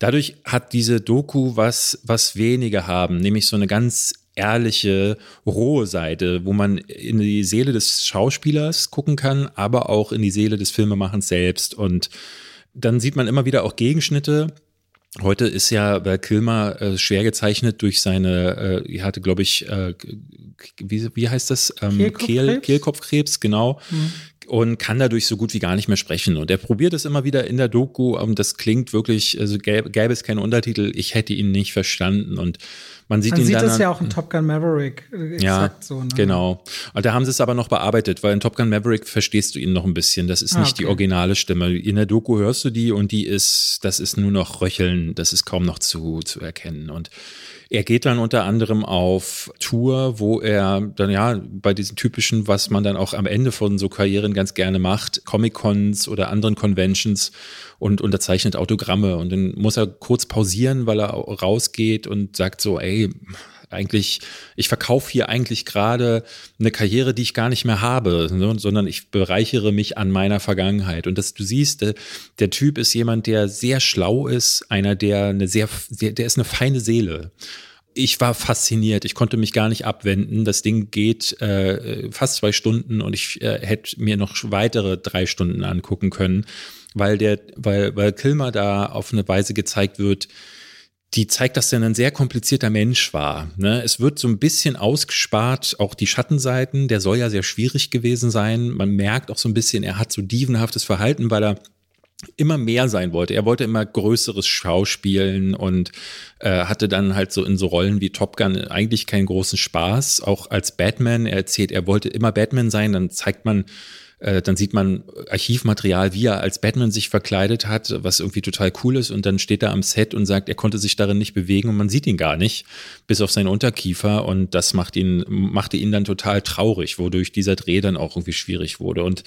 dadurch hat diese Doku was, was wenige haben, nämlich so eine ganz ehrliche, rohe Seite, wo man in die Seele des Schauspielers gucken kann, aber auch in die Seele des Filmemachens selbst. Und dann sieht man immer wieder auch Gegenschnitte. Heute ist ja Val Kilmer äh, schwer gezeichnet durch seine, äh, er hatte, glaube ich, äh, wie, wie heißt das? Ähm, Kehlkopfkrebs? Kehl, Kehlkopfkrebs, genau. Mhm und kann dadurch so gut wie gar nicht mehr sprechen. Und er probiert es immer wieder in der Doku und das klingt wirklich, also gäbe, gäbe es keine Untertitel, ich hätte ihn nicht verstanden. Und man sieht man ihn sieht dann. das ja auch in Top Gun Maverick. Äh, exakt ja, so, ne? genau. Und da haben sie es aber noch bearbeitet, weil in Top Gun Maverick verstehst du ihn noch ein bisschen. Das ist Ah, nicht die okay. originale Stimme. In der Doku hörst du die und die ist, das ist nur noch Röcheln, das ist kaum noch zu, zu erkennen. Und er geht dann unter anderem auf Tour, wo er dann ja bei diesen typischen, was man dann auch am Ende von so Karrieren ganz gerne macht, Comic-Cons oder anderen Conventions und unterzeichnet Autogramme. Und dann muss er kurz pausieren, weil er rausgeht und sagt so, ey, eigentlich, ich verkaufe hier eigentlich gerade eine Karriere, die ich gar nicht mehr habe, ne, sondern ich bereichere mich an meiner Vergangenheit. Und das, du siehst, der, der Typ ist jemand, der sehr schlau ist, einer, der eine sehr, sehr der ist eine feine Seele. Ich war fasziniert. Ich konnte mich gar nicht abwenden. Das Ding geht äh, fast zwei Stunden und ich äh, hätte mir noch weitere drei Stunden angucken können, weil der, weil, weil Kilmer da auf eine Weise gezeigt wird, die zeigt, dass er ein sehr komplizierter Mensch war. Ne? Es wird so ein bisschen ausgespart, auch die Schattenseiten. Der soll ja sehr schwierig gewesen sein. Man merkt auch so ein bisschen, er hat so dievenhaftes Verhalten, weil er immer mehr sein wollte. Er wollte immer größeres Schauspielen und äh, hatte dann halt so in so Rollen wie Top Gun eigentlich keinen großen Spaß. Auch als Batman, er erzählt, er wollte immer Batman sein, dann zeigt man, äh, dann sieht man Archivmaterial, wie er als Batman sich verkleidet hat, was irgendwie total cool ist. Und dann steht er am Set und sagt, er konnte sich darin nicht bewegen und man sieht ihn gar nicht, bis auf seinen Unterkiefer. Und das macht ihn, machte ihn dann total traurig, wodurch dieser Dreh dann auch irgendwie schwierig wurde. Und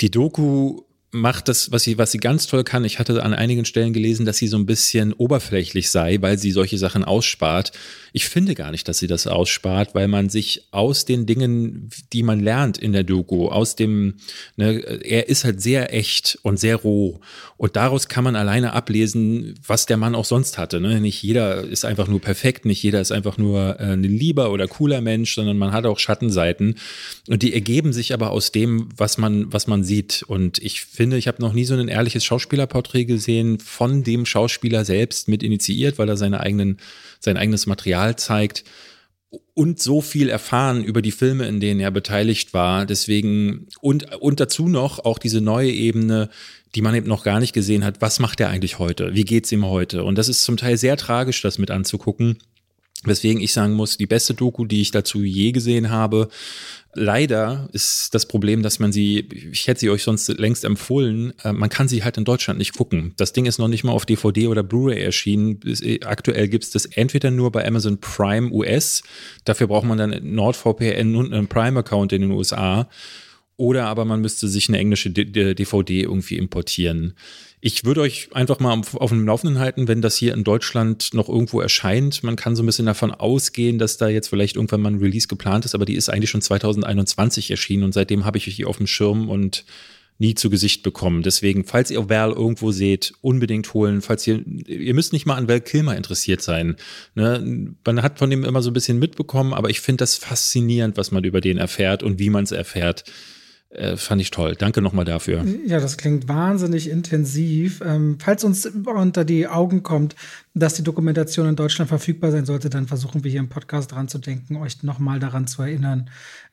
die Doku macht das, was sie, was sie ganz toll kann. Ich hatte an einigen Stellen gelesen, dass sie so ein bisschen oberflächlich sei, weil sie solche Sachen ausspart. Ich finde gar nicht, dass sie das ausspart, weil man sich aus den Dingen, die man lernt in der Doku, aus dem, ne, er ist halt sehr echt und sehr roh. Und daraus kann man alleine ablesen, was der Mann auch sonst hatte. Ne? Nicht jeder ist einfach nur perfekt, nicht jeder ist einfach nur äh, ein lieber oder cooler Mensch, sondern man hat auch Schattenseiten. Und die ergeben sich aber aus dem, was man, was man sieht. Und ich finde, ich habe noch nie so ein ehrliches Schauspielerporträt gesehen, von dem Schauspieler selbst mit initiiert, weil er seine eigenen, sein eigenes Material zeigt und so viel erfahren über die Filme, in denen er beteiligt war. Deswegen und, und dazu noch auch diese neue Ebene, die man eben noch gar nicht gesehen hat. Was macht er eigentlich heute? Wie geht's ihm heute? Und das ist zum Teil sehr tragisch, das mit anzugucken. Weswegen ich sagen muss, die beste Doku, die ich dazu je gesehen habe, leider ist das Problem, dass man sie, ich hätte sie euch sonst längst empfohlen, äh, man kann sie halt in Deutschland nicht gucken. Das Ding ist noch nicht mal auf DVD oder Blu-ray erschienen. Äh, aktuell gibt es das entweder nur bei Amazon Prime US, dafür braucht man dann NordVPN und einen Prime-Account in den USA. Oder aber man müsste sich eine englische DVD irgendwie importieren. Ich würde euch einfach mal auf dem Laufenden halten, wenn das hier in Deutschland noch irgendwo erscheint. Man kann so ein bisschen davon ausgehen, dass da jetzt vielleicht irgendwann mal ein Release geplant ist, aber die ist eigentlich schon 2021 erschienen und seitdem habe ich die auf dem Schirm und nie zu Gesicht bekommen. Deswegen, falls ihr Val irgendwo seht, unbedingt holen. Falls ihr, ihr müsst nicht mal an Val Kilmer interessiert sein. Ne? Man hat von dem immer so ein bisschen mitbekommen, aber ich finde das faszinierend, was man über den erfährt und wie man es erfährt. Äh, fand ich toll. Danke nochmal dafür. Ja, das klingt wahnsinnig intensiv. Ähm, falls uns unter die Augen kommt, dass die Dokumentation in Deutschland verfügbar sein sollte, dann versuchen wir hier im Podcast dran zu denken, euch nochmal daran zu erinnern.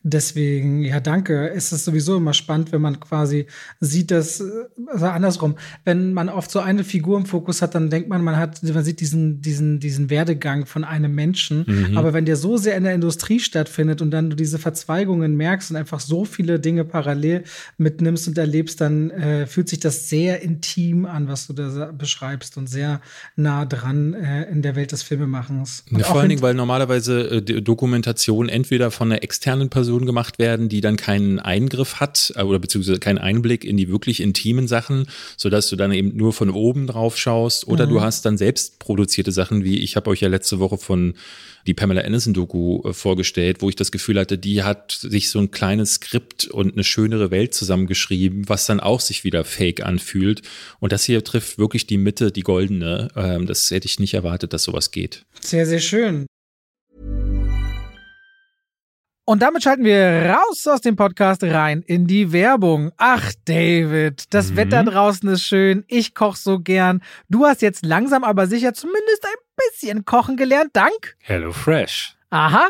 Deswegen, ja, danke. Es ist sowieso immer spannend, wenn man quasi sieht, dass, also andersrum, wenn man oft so eine Figur im Fokus hat, dann denkt man, man hat, man sieht diesen, diesen, diesen Werdegang von einem Menschen. Mhm. Aber wenn der so sehr in der Industrie stattfindet und dann du diese Verzweigungen merkst und einfach so viele Dinge parallel mitnimmst und erlebst, dann äh, fühlt sich das sehr intim an, was du da beschreibst und sehr nah dran an äh, in der Welt des Filmemachens. Ja, vor allen Dingen, weil normalerweise äh, Dokumentationen entweder von einer externen Person gemacht werden, die dann keinen Eingriff hat äh, oder beziehungsweise keinen Einblick in die wirklich intimen Sachen, sodass du dann eben nur von oben drauf schaust oder mhm. du hast dann selbst produzierte Sachen, wie ich habe euch ja letzte Woche von die Pamela Anderson-Doku äh, vorgestellt, wo ich das Gefühl hatte, die hat sich so ein kleines Skript und eine schönere Welt zusammengeschrieben, was dann auch sich wieder fake anfühlt. Und das hier trifft wirklich die Mitte, die goldene. Ähm, das hätte ich nicht erwartet, dass sowas geht. Sehr, sehr schön. Und damit schalten wir raus aus dem Podcast rein in die Werbung. Ach, David, das mhm. Wetter draußen ist schön. Ich koche so gern. Du hast jetzt langsam aber sicher zumindest ein bisschen kochen gelernt, dank Hello Fresh. Aha,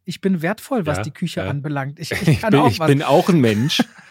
ich bin wertvoll, was ja, die Küche ja. anbelangt. Ich, ich, bin, auch ich bin auch ein Mensch.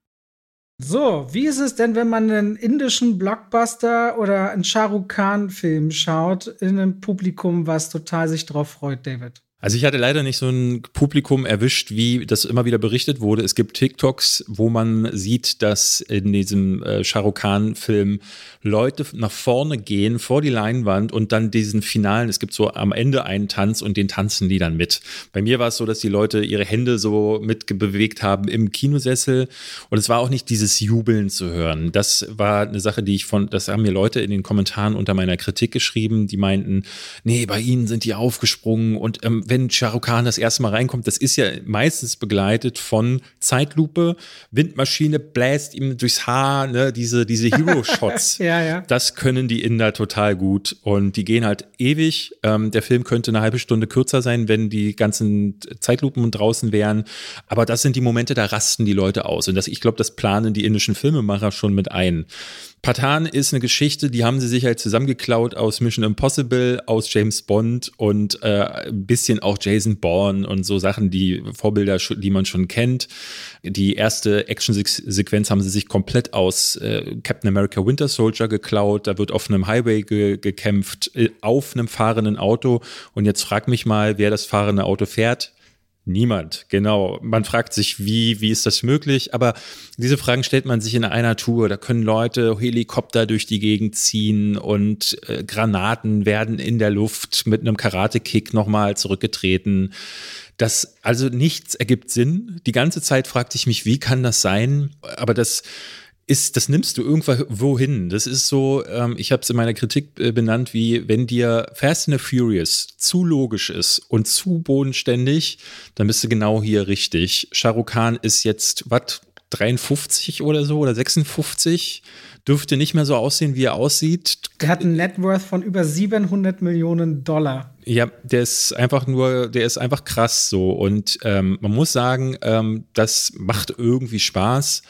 So, wie ist es denn, wenn man einen indischen Blockbuster oder einen Shah Rukh Khan Film schaut in einem Publikum, was total sich drauf freut, David? Also ich hatte leider nicht so ein Publikum erwischt, wie das immer wieder berichtet wurde. Es gibt TikToks, wo man sieht, dass in diesem äh, Khan-Film Leute nach vorne gehen vor die Leinwand und dann diesen finalen, es gibt so am Ende einen Tanz und den tanzen die dann mit. Bei mir war es so, dass die Leute ihre Hände so mitbewegt haben im Kinosessel und es war auch nicht dieses Jubeln zu hören. Das war eine Sache, die ich von, das haben mir Leute in den Kommentaren unter meiner Kritik geschrieben, die meinten, nee, bei ihnen sind die aufgesprungen und ähm, wenn Shahrukh Khan das erste Mal reinkommt, das ist ja meistens begleitet von Zeitlupe, Windmaschine bläst ihm durchs Haar, ne, diese, diese Hero-Shots. ja, ja. Das können die Inder total gut und die gehen halt ewig. Ähm, der Film könnte eine halbe Stunde kürzer sein, wenn die ganzen Zeitlupen draußen wären. Aber das sind die Momente, da rasten die Leute aus. Und das, ich glaube, das planen die indischen Filmemacher schon mit ein. Patan ist eine Geschichte, die haben sie sich halt zusammengeklaut aus Mission Impossible, aus James Bond und äh, ein bisschen auch Jason Bourne und so Sachen, die Vorbilder, die man schon kennt. Die erste Action-Sequenz haben sie sich komplett aus äh, Captain America Winter Soldier geklaut. Da wird auf einem Highway ge gekämpft, äh, auf einem fahrenden Auto. Und jetzt frag mich mal, wer das fahrende Auto fährt. Niemand, genau. Man fragt sich, wie, wie ist das möglich? Aber diese Fragen stellt man sich in einer Tour. Da können Leute Helikopter durch die Gegend ziehen und äh, Granaten werden in der Luft mit einem Karate-Kick nochmal zurückgetreten. Das, also nichts ergibt Sinn. Die ganze Zeit fragte ich mich, wie kann das sein? Aber das, ist, das nimmst du irgendwo hin. Das ist so, ähm, ich habe es in meiner Kritik äh, benannt, wie wenn dir Fast and the Furious zu logisch ist und zu bodenständig, dann bist du genau hier richtig. Shahrukh Khan ist jetzt, was, 53 oder so oder 56? Dürfte nicht mehr so aussehen, wie er aussieht. Der hat einen Net Worth von über 700 Millionen Dollar. Ja, der ist einfach nur, der ist einfach krass so. Und ähm, man muss sagen, ähm, das macht irgendwie Spaß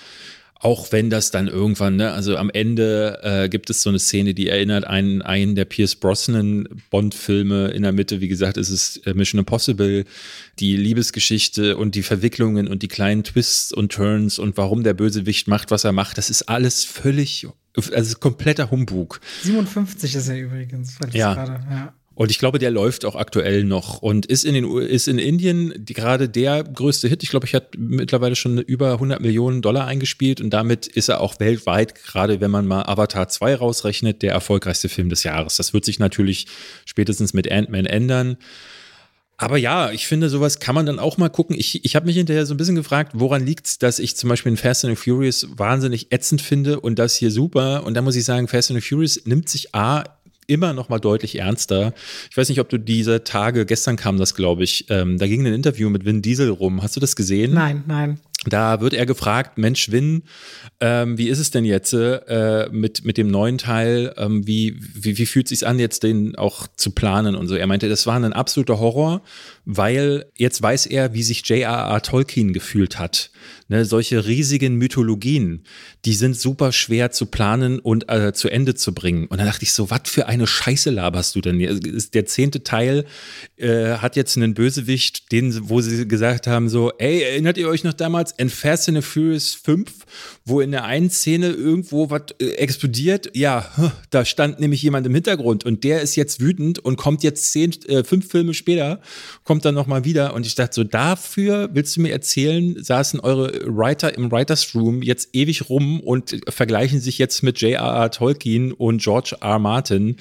auch wenn das dann irgendwann, ne, also am Ende äh, gibt es so eine Szene, die erinnert einen, einen der Pierce Brosnan Bond-Filme. In der Mitte, wie gesagt, ist es äh, Mission Impossible, die Liebesgeschichte und die Verwicklungen und die kleinen Twists und Turns und warum der Bösewicht macht, was er macht. Das ist alles völlig, also kompletter Humbug. 57 ist er übrigens. Ja. Grade, ja. Und ich glaube, der läuft auch aktuell noch und ist in den ist in Indien die, gerade der größte Hit. Ich glaube, ich hat mittlerweile schon über 100 Millionen Dollar eingespielt und damit ist er auch weltweit, gerade wenn man mal Avatar 2 rausrechnet, der erfolgreichste Film des Jahres. Das wird sich natürlich spätestens mit Ant-Man ändern. Aber ja, ich finde, sowas kann man dann auch mal gucken. Ich, ich habe mich hinterher so ein bisschen gefragt, woran liegt es, dass ich zum Beispiel in Fast and Furious wahnsinnig ätzend finde und das hier super. Und da muss ich sagen, Fast and Furious nimmt sich A immer noch mal deutlich ernster. Ich weiß nicht, ob du diese Tage, gestern kam das, glaube ich, ähm, da ging ein Interview mit Vin Diesel rum. Hast du das gesehen? Nein, nein. Da wird er gefragt, Mensch, Win, ähm, wie ist es denn jetzt äh, mit, mit dem neuen Teil? Ähm, wie, wie, wie fühlt es sich an, jetzt den auch zu planen und so? Er meinte, das war ein absoluter Horror, weil jetzt weiß er, wie sich J.R.R. Tolkien gefühlt hat. Ne, solche riesigen Mythologien, die sind super schwer zu planen und äh, zu Ende zu bringen. Und dann dachte ich so, was für eine Scheiße laberst du denn? Der zehnte Teil äh, hat jetzt einen Bösewicht, den, wo sie gesagt haben so, ey, erinnert ihr euch noch damals in Fast and Furious 5, wo in der einen Szene irgendwo was äh, explodiert? Ja, da stand nämlich jemand im Hintergrund und der ist jetzt wütend und kommt jetzt zehn, äh, fünf Filme später, kommt dann nochmal wieder und ich dachte so, dafür willst du mir erzählen, saßen eure Writer im Writers Room jetzt ewig rum und vergleichen sich jetzt mit J.R.R. Tolkien und George R. Martin.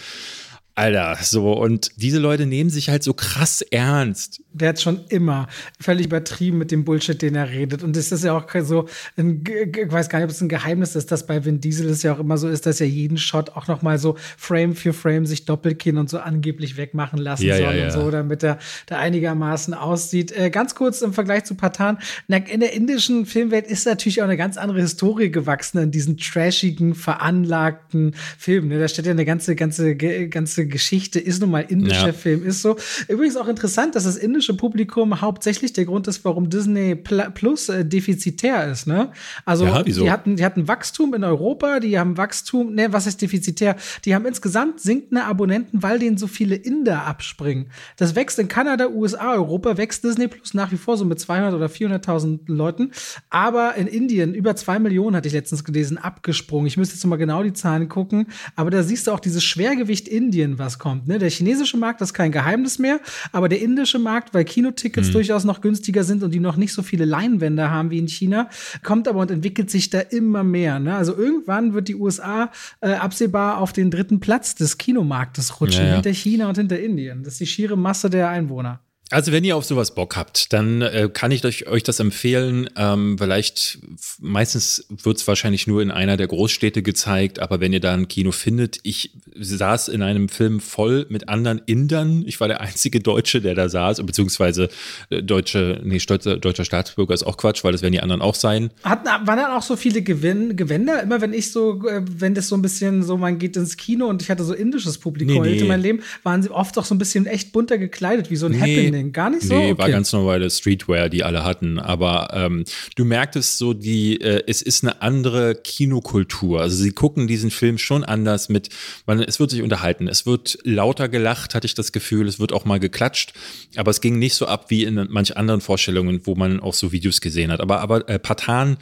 Alter, so, und diese Leute nehmen sich halt so krass ernst. Der hat schon immer völlig übertrieben mit dem Bullshit, den er redet. Und es ist ja auch so, ein, ich weiß gar nicht, ob es ein Geheimnis ist, dass bei Vin Diesel es ja auch immer so ist, dass er jeden Shot auch noch mal so Frame für Frame sich Doppelkinn und so angeblich wegmachen lassen ja, soll ja, ja. und so, damit er da einigermaßen aussieht. Äh, ganz kurz im Vergleich zu Patan. In der indischen Filmwelt ist natürlich auch eine ganz andere Historie gewachsen an diesen trashigen, veranlagten Filmen. Ne? Da steht ja eine ganze, ganze, ganze Geschichte, ist nun mal indischer Film, ist so. Übrigens auch interessant, dass das indische Publikum hauptsächlich der Grund ist, warum Disney Plus äh, defizitär ist. Ne? Also ja, die hatten, die hatten Wachstum in Europa, die haben Wachstum, ne, was ist defizitär? Die haben insgesamt sinkende Abonnenten, weil denen so viele Inder abspringen. Das wächst in Kanada, USA, Europa, wächst Disney Plus nach wie vor so mit 200 oder 400.000 Leuten. Aber in Indien über zwei Millionen, hatte ich letztens gelesen, abgesprungen. Ich müsste jetzt mal genau die Zahlen gucken. Aber da siehst du auch dieses Schwergewicht Indien, was kommt. Ne? Der chinesische Markt, ist kein Geheimnis mehr, aber der indische Markt weil Kinotickets mhm. durchaus noch günstiger sind und die noch nicht so viele Leinwände haben wie in China, kommt aber und entwickelt sich da immer mehr. Ne? Also irgendwann wird die USA äh, absehbar auf den dritten Platz des Kinomarktes rutschen, ja, ja. hinter China und hinter Indien. Das ist die schiere Masse der Einwohner. Also wenn ihr auf sowas Bock habt, dann äh, kann ich euch, euch das empfehlen. Ähm, vielleicht, meistens wird es wahrscheinlich nur in einer der Großstädte gezeigt, aber wenn ihr da ein Kino findet, ich saß in einem Film voll mit anderen Indern. Ich war der einzige Deutsche, der da saß, beziehungsweise äh, deutsche, nee, stolzer, deutscher Staatsbürger ist auch Quatsch, weil das werden die anderen auch sein. Hat, waren dann auch so viele Gewinn, Gewänder? Immer wenn ich so, äh, wenn das so ein bisschen so, man geht ins Kino und ich hatte so indisches Publikum Nee, nee. in meinem Leben, waren sie oft auch so ein bisschen echt bunter gekleidet, wie so ein Nee. Happening. Gar nicht so? Nee, okay. war ganz normale Streetwear, die alle hatten. Aber ähm, du merktest so, die, äh, es ist eine andere Kinokultur. Also sie gucken diesen Film schon anders mit, man, es wird sich unterhalten. Es wird lauter gelacht, hatte ich das Gefühl. Es wird auch mal geklatscht. Aber es ging nicht so ab wie in manch anderen Vorstellungen, wo man auch so Videos gesehen hat. Aber, aber äh, Patan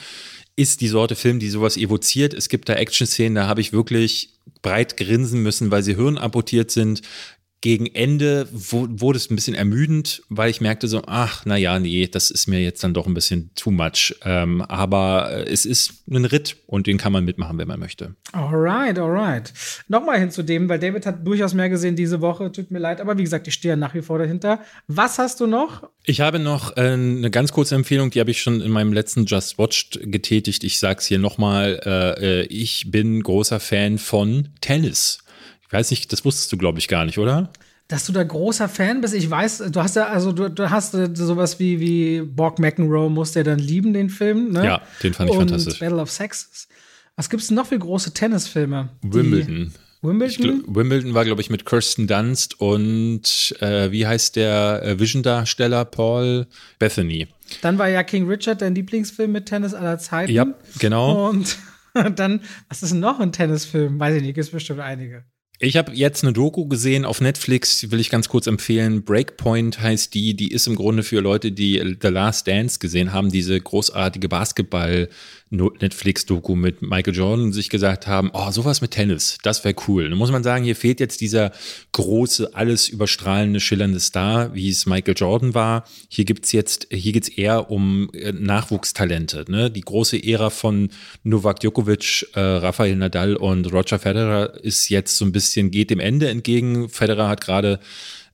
ist die Sorte Film, die sowas evoziert. Es gibt da Action-Szenen, da habe ich wirklich breit grinsen müssen, weil sie hirnamputiert sind. Gegen Ende wurde es ein bisschen ermüdend, weil ich merkte so, ach, na ja, nee, das ist mir jetzt dann doch ein bisschen too much. Ähm, aber äh, es ist ein Ritt und den kann man mitmachen, wenn man möchte. Alright, alright. Nochmal hin zu dem, weil David hat durchaus mehr gesehen diese Woche. Tut mir leid, aber wie gesagt, ich stehe ja nach wie vor dahinter. Was hast du noch? Ich habe noch äh, eine ganz kurze Empfehlung, die habe ich schon in meinem letzten Just Watched getätigt. Ich sag's hier nochmal, äh, äh, ich bin großer Fan von Tennis. Ich weiß nicht, das wusstest du, glaube ich, gar nicht, oder? Dass du da großer Fan bist, ich weiß, du hast ja, also du, du hast äh, sowas wie, wie Borg McEnroe muss der dann lieben, den Film, ne? Ja, den fand ich Und fantastisch. Battle of Sexes. Was gibt's denn noch für große Tennisfilme? Wimbledon. Wimbledon? Glaub, Wimbledon war, glaube ich, mit Kirsten Dunst und äh, wie heißt der äh, Vision-Darsteller Paul Bethany. Dann war ja King Richard dein Lieblingsfilm mit Tennis aller Zeiten. Ja, genau. Und dann, was ist denn noch ein Tennisfilm? Weiß ich nicht, gibt bestimmt einige. Ich habe jetzt eine Doku gesehen auf Netflix, will ich ganz kurz empfehlen. Breakpoint heißt die, die ist im Grunde für Leute, die The Last Dance gesehen haben, diese großartige Basketball-Netflix-Doku mit Michael Jordan sich gesagt haben, oh, sowas mit Tennis, das wäre cool. Dann muss man sagen, hier fehlt jetzt dieser große, alles überstrahlende, schillernde Star, wie es Michael Jordan war. Hier gibt's jetzt, hier geht's eher um äh, Nachwuchstalente, ne? Die große Ära von Novak Djokovic, äh, Rafael Nadal und Roger Federer ist jetzt so ein bisschen, geht dem Ende entgegen. Federer hat gerade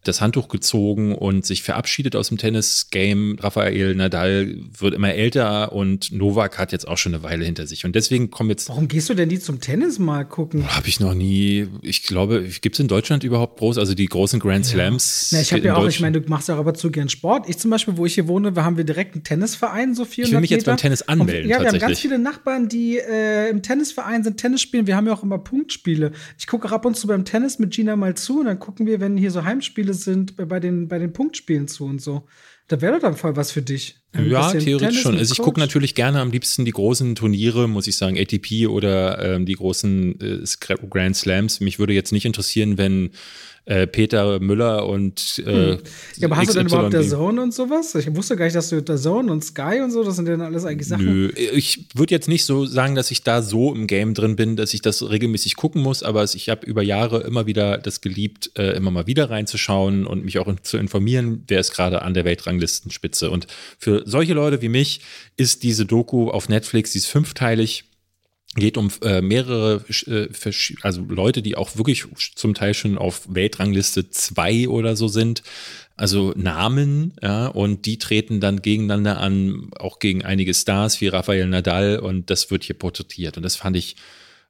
das Handtuch gezogen und sich verabschiedet aus dem Tennis-Game. Rafael Nadal wird immer älter und Novak hat jetzt auch schon eine Weile hinter sich. Und deswegen kommen jetzt Warum gehst du denn nie zum Tennis mal gucken? habe ich noch nie, ich glaube, gibt es in Deutschland überhaupt groß, also die großen Grand Slams? Na, ich habe ja auch, ich meine, du machst ja auch aber zu gern Sport. Ich zum Beispiel, wo ich hier wohne, wir haben wir direkt einen Tennisverein, so 400 Ich will mich jetzt beim Tennis anmelden, Und, ja, wir haben ganz viele Nachbarn, die äh, im Tennisverein sind, Tennis spielen. Wir haben ja auch immer Punktspiele. Ich gucke auch ab und zu beim Tennis mit Gina mal zu und dann gucken wir, wenn hier so Heimspiele sind, bei- den, bei den Punktspielen zu und so. Da wäre doch dann voll was für dich. Ein Ja, theoretisch Tennis schon. Also ich gucke natürlich gerne am liebsten die großen Turniere, muss ich sagen, ATP oder ähm, die großen äh, Grand Slams. Mich würde jetzt nicht interessieren, wenn äh, Peter Müller und äh, Ja, aber hast du denn XY überhaupt der Zone und sowas? Ich wusste gar nicht, dass du der Zone und Sky und so, das sind ja dann alles eigentlich Sachen. Nö, ich würde jetzt nicht so sagen, dass ich da so im Game drin bin, dass ich das regelmäßig gucken muss, aber ich habe über Jahre immer wieder das geliebt, äh, immer mal wieder reinzuschauen und mich auch in, zu informieren, wer ist gerade an der Weltranglistenspitze. Und für solche Leute wie mich ist diese Doku auf Netflix, die ist fünfteilig, geht um äh, mehrere, äh, also Leute, die auch wirklich zum Teil schon auf Weltrangliste 2 oder so sind. Also Namen, ja, und die treten dann gegeneinander an, auch gegen einige Stars wie Rafael Nadal und das wird hier porträtiert. Und das fand ich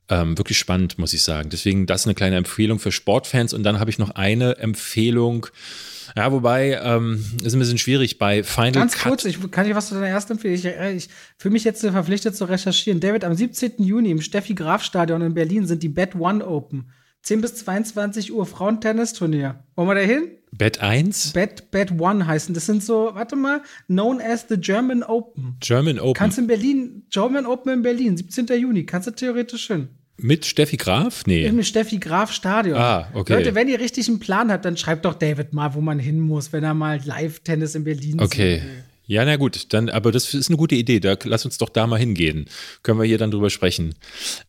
ähm, wirklich spannend, muss ich sagen. Deswegen das eine kleine Empfehlung für Sportfans. Und dann habe ich noch eine Empfehlung. Ja, wobei, ähm, ist ein bisschen schwierig bei Final Ganz Cut. kurz, ich kann ich was zu deiner ersten empfehlen. Ich, äh, ich fühle mich jetzt verpflichtet zu recherchieren. David, am 17. Juni im Steffi Graf Stadion in Berlin sind die Bet One Open. 10 bis 22 Uhr Frauentennisturnier. Wollen wir da hin? Bet 1, Bet, Bet One heißen. Das sind so, warte mal, known as the German Open. German Open. Kannst in Berlin, German Open in Berlin, 17. Juni, kannst du theoretisch hin. Mit Steffi Graf? Nee. Im Steffi Graf Stadion. Ah, okay. Leute, wenn ihr richtig einen Plan habt, dann schreibt doch David mal, wo man hin muss, wenn er mal Live-Tennis in Berlin Okay. Ja, na gut, dann, aber das ist eine gute Idee. Da lass uns doch da mal hingehen. Können wir hier dann drüber sprechen.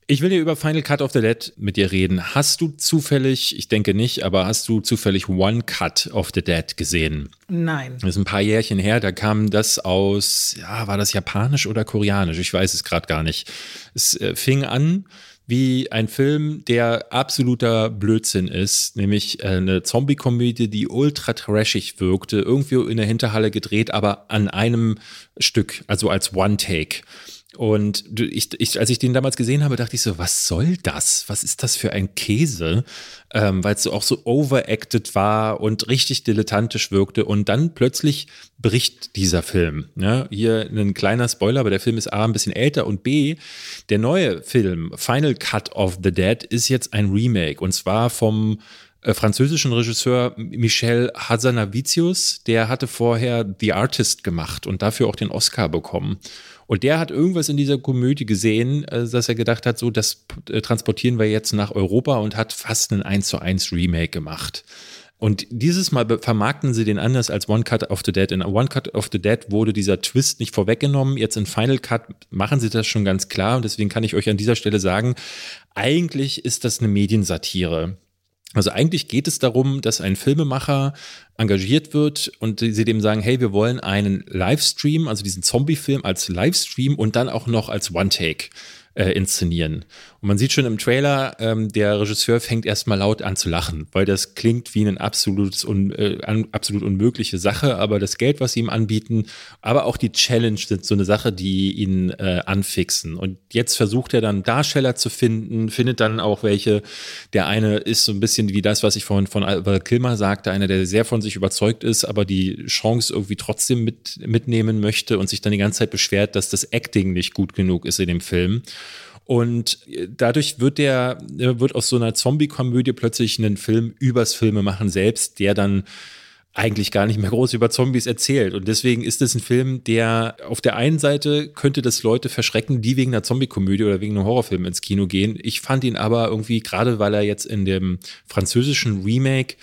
Ich will ja über Final Cut of the Dead mit dir reden. Hast du zufällig, ich denke nicht, aber hast du zufällig One Cut of the Dead gesehen? Nein. Das ist ein paar Jährchen her, da kam das aus, ja, war das japanisch oder koreanisch? Ich weiß es gerade gar nicht. Es äh, fing an wie ein Film, der absoluter Blödsinn ist, nämlich äh, eine Zombie-Komödie, die ultra trashig wirkte, irgendwie in der Hinterhalle gedreht, aber an einem Stück, also als One-Take. Und ich, ich, als ich den damals gesehen habe, dachte ich so, was soll das? Was ist das für ein Käse? Ähm, Weil es so auch so overacted war und richtig dilettantisch wirkte. Und dann plötzlich bricht dieser Film. Ja, hier ein kleiner Spoiler, aber der Film ist A, ein bisschen älter und B, der neue Film, Final Cut of the Dead, ist jetzt ein Remake. Und zwar vom äh, französischen Regisseur Michel Hazanavicius, der hatte vorher The Artist gemacht und dafür auch den Oscar bekommen. Und der hat irgendwas in dieser Komödie gesehen, äh, dass er gedacht hat, so, das äh, transportieren wir jetzt nach Europa und hat fast einen 1 zu 1 Remake gemacht. Und dieses Mal vermarkten sie den anders als One Cut of the Dead. In One Cut of the Dead wurde dieser Twist nicht vorweggenommen. Jetzt in Final Cut machen sie das schon ganz klar. Und deswegen kann ich euch an dieser Stelle sagen, eigentlich ist das eine Mediensatire. Also eigentlich geht es darum, dass ein Filmemacher engagiert wird und sie dem sagen, hey, wir wollen einen Livestream, also diesen Zombie-Film als Livestream und dann auch noch als One-Take äh, inszenieren. Und man sieht schon im Trailer, ähm, der Regisseur fängt erstmal laut an zu lachen, weil das klingt wie eine absolut, un, äh, absolut unmögliche Sache, aber das Geld, was sie ihm anbieten, aber auch die Challenge sind so eine Sache, die ihn äh, anfixen. Und jetzt versucht er dann Darsteller zu finden, findet dann auch welche. Der eine ist so ein bisschen wie das, was ich vorhin von Albert Kilmer sagte, einer, der sehr von sich überzeugt ist, aber die Chance irgendwie trotzdem mit, mitnehmen möchte und sich dann die ganze Zeit beschwert, dass das Acting nicht gut genug ist in dem Film. Und dadurch wird der, wird aus so einer Zombie-Komödie plötzlich einen Film übers Filme machen selbst, der dann eigentlich gar nicht mehr groß über Zombies erzählt. Und deswegen ist es ein Film, der auf der einen Seite könnte das Leute verschrecken, die wegen einer Zombie-Komödie oder wegen einem Horrorfilm ins Kino gehen. Ich fand ihn aber irgendwie, gerade weil er jetzt in dem französischen Remake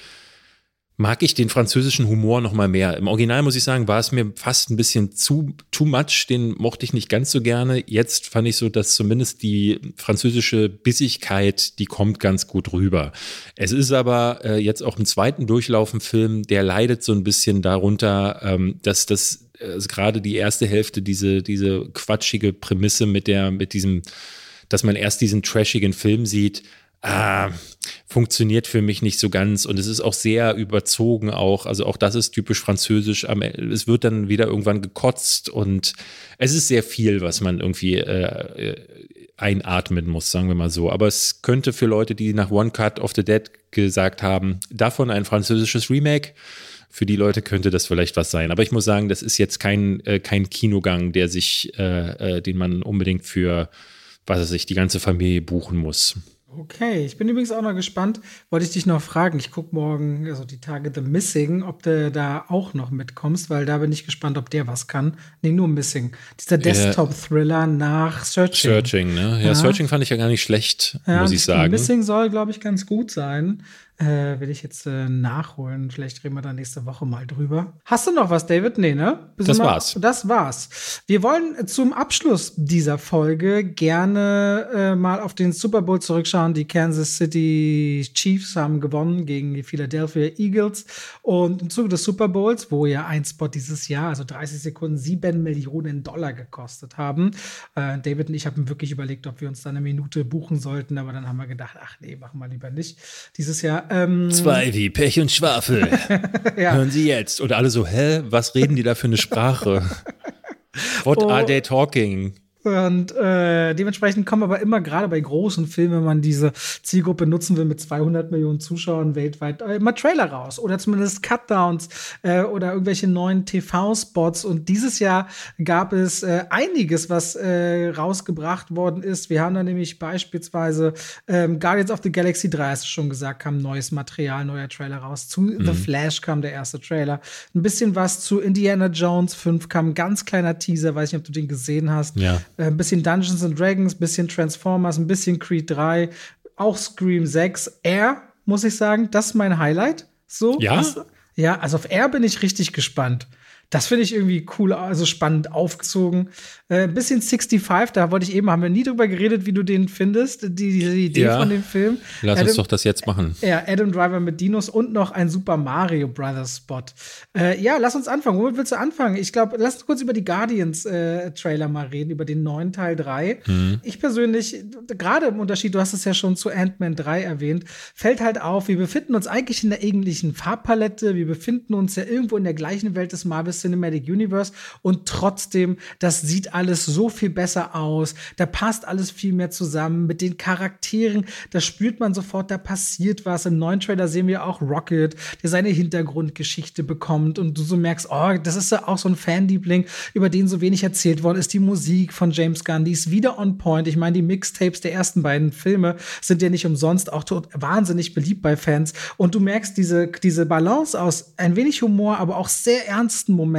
mag ich den französischen Humor noch mal mehr. Im Original muss ich sagen, war es mir fast ein bisschen zu too much, den mochte ich nicht ganz so gerne. Jetzt fand ich so, dass zumindest die französische Bissigkeit, die kommt ganz gut rüber. Es ist aber äh, jetzt auch im zweiten Durchlauf ein Film, der leidet so ein bisschen darunter, ähm, dass das also gerade die erste Hälfte diese diese quatschige Prämisse mit der mit diesem dass man erst diesen trashigen Film sieht, ah, funktioniert für mich nicht so ganz und es ist auch sehr überzogen auch, also auch das ist typisch französisch, es wird dann wieder irgendwann gekotzt und es ist sehr viel, was man irgendwie äh, äh, einatmen muss, sagen wir mal so, aber es könnte für Leute, die nach One Cut of the Dead gesagt haben, davon ein französisches Remake, für die Leute könnte das vielleicht was sein. Aber ich muss sagen, das ist jetzt kein, äh, kein Kinogang, der sich, äh, äh, den man unbedingt für, was weiß ich, die ganze Familie buchen muss. Okay, ich bin übrigens auch noch gespannt. Wollte ich dich noch fragen. Ich gucke morgen, also die Tage The Missing, ob du da auch noch mitkommst, weil da bin ich gespannt, ob der was kann. Nee, nur Missing. Dieser Desktop-Thriller nach Searching. Searching, ne? Ja, ja, Searching fand ich ja gar nicht schlecht, ja, muss ich sagen. Missing soll, glaube ich, ganz gut sein. Äh, will ich jetzt äh, nachholen. Vielleicht reden wir da nächste Woche mal drüber. Hast du noch was, David? Nee, ne? Bist das war's. Das war's. Wir wollen zum Abschluss dieser Folge gerne äh, mal auf den Super Bowl zurückschauen. Die Kansas City Chiefs haben gewonnen gegen die Philadelphia Eagles. Und im Zuge des Super Bowls, wo ja ein Spot dieses Jahr, also 30 Sekunden, 7 Millionen Dollar gekostet haben. Äh, David und ich haben wirklich überlegt, ob wir uns da eine Minute buchen sollten, aber dann haben wir gedacht, ach nee, machen wir lieber nicht. Dieses Jahr ähm, Zwei wie Pech und Schwafel. ja. Hören Sie jetzt. Und alle so, hä, was reden die da für eine Sprache? What oh. are they talking? Und äh, dementsprechend kommen aber immer gerade bei großen Filmen, wenn man diese Zielgruppe nutzen will mit 200 Millionen Zuschauern weltweit, äh, immer Trailer raus oder zumindest Cutdowns äh, oder irgendwelche neuen TV-Spots. Und dieses Jahr gab es äh, einiges, was äh, rausgebracht worden ist. Wir haben da nämlich beispielsweise ähm, Guardians of the Galaxy 3, hast du schon gesagt, kam neues Material, neuer Trailer raus. Zu mhm. The Flash kam der erste Trailer. Ein bisschen was zu Indiana Jones 5 kam ganz kleiner Teaser, weiß nicht, ob du den gesehen hast. Ja. Äh, ein bisschen Dungeons and Dragons, ein bisschen Transformers, ein bisschen Creed 3, auch Scream 6. Air, muss ich sagen, das ist mein Highlight. So. Ja. Was, ja, also auf Air bin ich richtig gespannt. Das finde ich irgendwie cool, also spannend aufgezogen. Äh, ein bisschen 65, da wollte ich eben, haben wir nie drüber geredet, wie du den findest, die, diese Idee ja. von dem Film. Lass Adam, uns doch das jetzt machen. Ja, Adam Driver mit Dinos und noch ein Super Mario Brothers Spot. Äh, ja, lass uns anfangen. Womit willst du anfangen? Ich glaube, lass uns kurz über die Guardians-Trailer äh, mal reden, über den neuen Teil 3. Mhm. Ich persönlich, gerade im Unterschied, du hast es ja schon zu Ant-Man 3 erwähnt, fällt halt auf, wir befinden uns eigentlich in der eigentlichen Farbpalette, wir befinden uns ja irgendwo in der gleichen Welt des Marvel Cinematic Universe und trotzdem, das sieht alles so viel besser aus, da passt alles viel mehr zusammen mit den Charakteren, da spürt man sofort, da passiert was. Im neuen Trailer sehen wir auch Rocket, der seine Hintergrundgeschichte bekommt und du so merkst, oh, das ist ja auch so ein Fanliebling, über den so wenig erzählt worden ist. Die Musik von James Gunn, die ist wieder on point. Ich meine, die Mixtapes der ersten beiden Filme sind ja nicht umsonst auch wahnsinnig beliebt bei Fans und du merkst diese, diese Balance aus ein wenig Humor, aber auch sehr ernsten Momenten,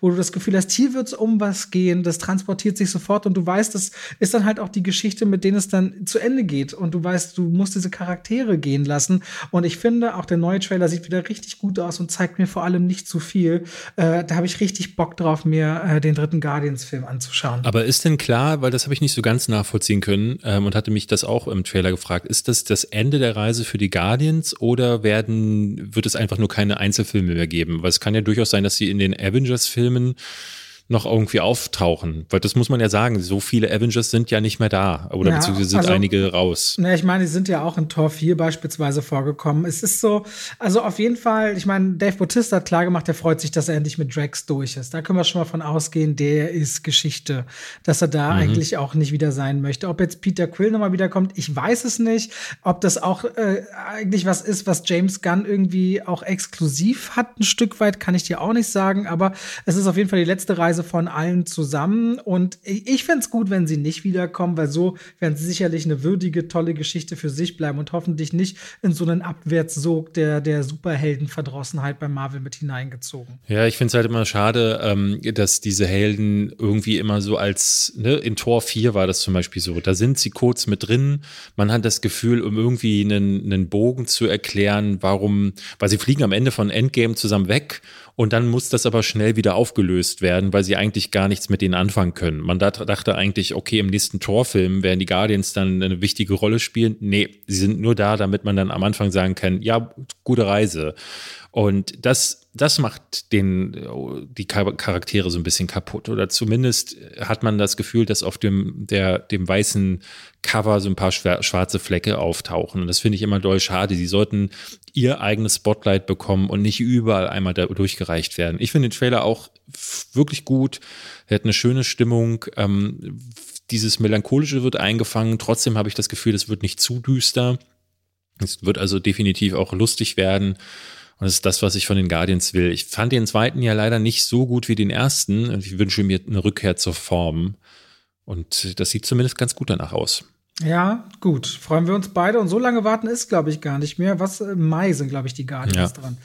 wo du das Gefühl hast, hier wird es um was gehen, das transportiert sich sofort und du weißt, das ist dann halt auch die Geschichte, mit denen es dann zu Ende geht und du weißt, du musst diese Charaktere gehen lassen und ich finde, auch der neue Trailer sieht wieder richtig gut aus und zeigt mir vor allem nicht zu viel. Äh, da habe ich richtig Bock drauf, mir äh, den dritten Guardians-Film anzuschauen. Aber ist denn klar, weil das habe ich nicht so ganz nachvollziehen können ähm, und hatte mich das auch im Trailer gefragt, ist das das Ende der Reise für die Guardians oder werden, wird es einfach nur keine Einzelfilme mehr geben? Weil es kann ja durchaus sein, dass sie in den Avengers-Filmen noch irgendwie auftauchen. Weil das muss man ja sagen, so viele Avengers sind ja nicht mehr da. Oder ja, beziehungsweise sind also, einige raus. Na, ich meine, die sind ja auch in Tor 4 beispielsweise vorgekommen. Es ist so, also auf jeden Fall, ich meine, Dave Bautista hat klargemacht, er freut sich, dass er endlich mit Drax durch ist. Da können wir schon mal von ausgehen, der ist Geschichte. Dass er da mhm. eigentlich auch nicht wieder sein möchte. Ob jetzt Peter Quill nochmal wiederkommt, ich weiß es nicht. Ob das auch äh, eigentlich was ist, was James Gunn irgendwie auch exklusiv hat, ein Stück weit, kann ich dir auch nicht sagen. Aber es ist auf jeden Fall die letzte Reise Reise von allen zusammen. Und ich fände es gut, wenn sie nicht wiederkommen, weil so werden sie sicherlich eine würdige, tolle Geschichte für sich bleiben und hoffentlich nicht in so einen Abwärtssog der, der Superheldenverdrossenheit bei Marvel mit hineingezogen. Ja, ich finde es halt immer schade, ähm, dass diese Helden irgendwie immer so als, ne, in Tor 4 war das zum Beispiel so, da sind sie kurz mit drin. Man hat das Gefühl, um irgendwie einen, einen Bogen zu erklären, warum, weil sie fliegen am Ende von Endgame zusammen weg und dann muss das aber schnell wieder aufgelöst werden, weil sie eigentlich gar nichts mit denen anfangen können. Man dachte eigentlich, okay, im nächsten Torfilm werden die Guardians dann eine wichtige Rolle spielen. Nee, sie sind nur da, damit man dann am Anfang sagen kann, ja, gute Reise. Und das, das macht den, die Charaktere so ein bisschen kaputt. Oder zumindest hat man das Gefühl, dass auf dem, der, dem weißen Cover so ein paar schwarze Flecke auftauchen. Und das finde ich immer doll schade. Sie sollten ihr eigenes Spotlight bekommen und nicht überall einmal da durchgereicht werden. Ich finde den Trailer auch wirklich gut. Er hat eine schöne Stimmung. Ähm, dieses Melancholische wird eingefangen. Trotzdem habe ich das Gefühl, es wird nicht zu düster. Es wird also definitiv auch lustig werden. Und das ist das, was ich von den Guardians will. Ich fand den zweiten ja leider nicht so gut wie den ersten. Und ich wünsche mir eine Rückkehr zur Form. Und das sieht zumindest ganz gut danach aus. Ja, gut. Freuen wir uns beide. Und so lange warten ist, glaube ich, gar nicht mehr. Was im Mai sind, glaube ich, die Guardians ja. dran.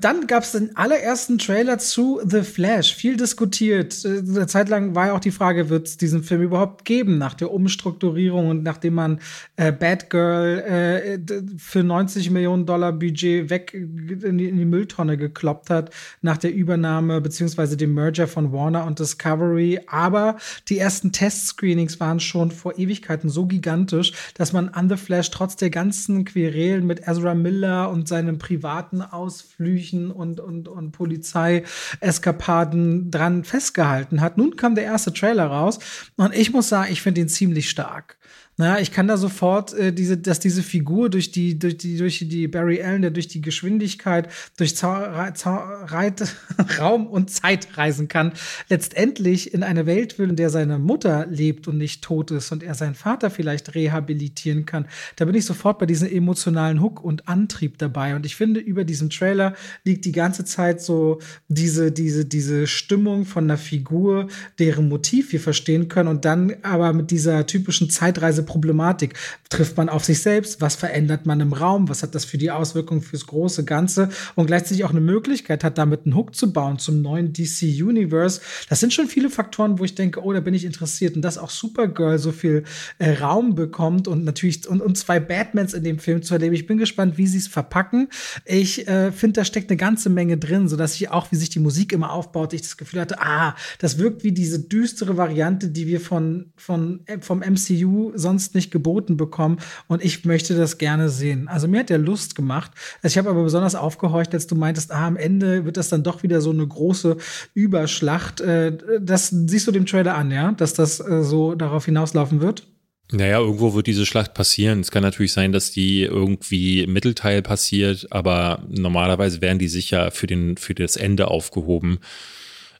Dann gab es den allerersten Trailer zu The Flash, viel diskutiert. Äh, eine Zeit lang war ja auch die Frage, wird es diesen Film überhaupt geben nach der Umstrukturierung und nachdem man äh, Batgirl äh, für 90 Millionen Dollar Budget weg in die, in die, Mülltonne gekloppt hat, nach der Übernahme beziehungsweise dem Merger von Warner und Discovery. Aber die ersten Test-Screenings waren schon vor Ewigkeiten so gigantisch, dass man an The Flash trotz der ganzen Querelen mit Ezra Miller und seinem privaten Ausflügen Flüchen und, und, und Polizeieskapaden dran festgehalten hat. Nun kam der erste Trailer raus und ich muss sagen, ich finde ihn ziemlich stark. Na, ich kann da sofort äh, diese, dass diese Figur durch die, durch die, durch die Barry Allen, der durch die Geschwindigkeit, durch Zau Zau Reit Raum und Zeit reisen kann, letztendlich in eine Welt will, in der seine Mutter lebt und nicht tot ist und er seinen Vater vielleicht rehabilitieren kann. Da bin ich sofort bei diesem emotionalen Hook und Antrieb dabei. Und ich finde, über diesem Trailer liegt die ganze Zeit so diese, diese, diese Stimmung von einer Figur, deren Motiv wir verstehen können und dann aber mit dieser typischen Zeitreise Problematik. Trifft man auf sich selbst? Was verändert man im Raum? Was hat das für die Auswirkungen fürs große Ganze? Und gleichzeitig auch eine Möglichkeit hat, damit einen Hook zu bauen zum neuen DC Universe. Das sind schon viele Faktoren, wo ich denke, oh, da bin ich interessiert. Und dass auch Supergirl so viel äh, Raum bekommt und natürlich und, und zwei Batmans in dem Film zu erleben. Ich bin gespannt, wie sie es verpacken. Ich äh, finde, da steckt eine ganze Menge drin, sodass ich auch, wie sich die Musik immer aufbaut, ich das Gefühl hatte, ah, das wirkt wie diese düstere Variante, die wir von, von, äh, vom MCU sonst nicht geboten bekommen. Und ich möchte das gerne sehen. Also mir hat der Lust gemacht. Also ich habe aber besonders aufgehorcht, als du meintest, ah, am Ende wird das dann doch wieder so eine große Überschlacht. Äh, das siehst du dem Trailer an, ja, dass das äh, so darauf hinauslaufen wird? Naja, irgendwo wird diese Schlacht passieren. Es kann natürlich sein, dass die irgendwie im Mittelteil passiert, aber normalerweise werden die sicher für, den, für das Ende aufgehoben.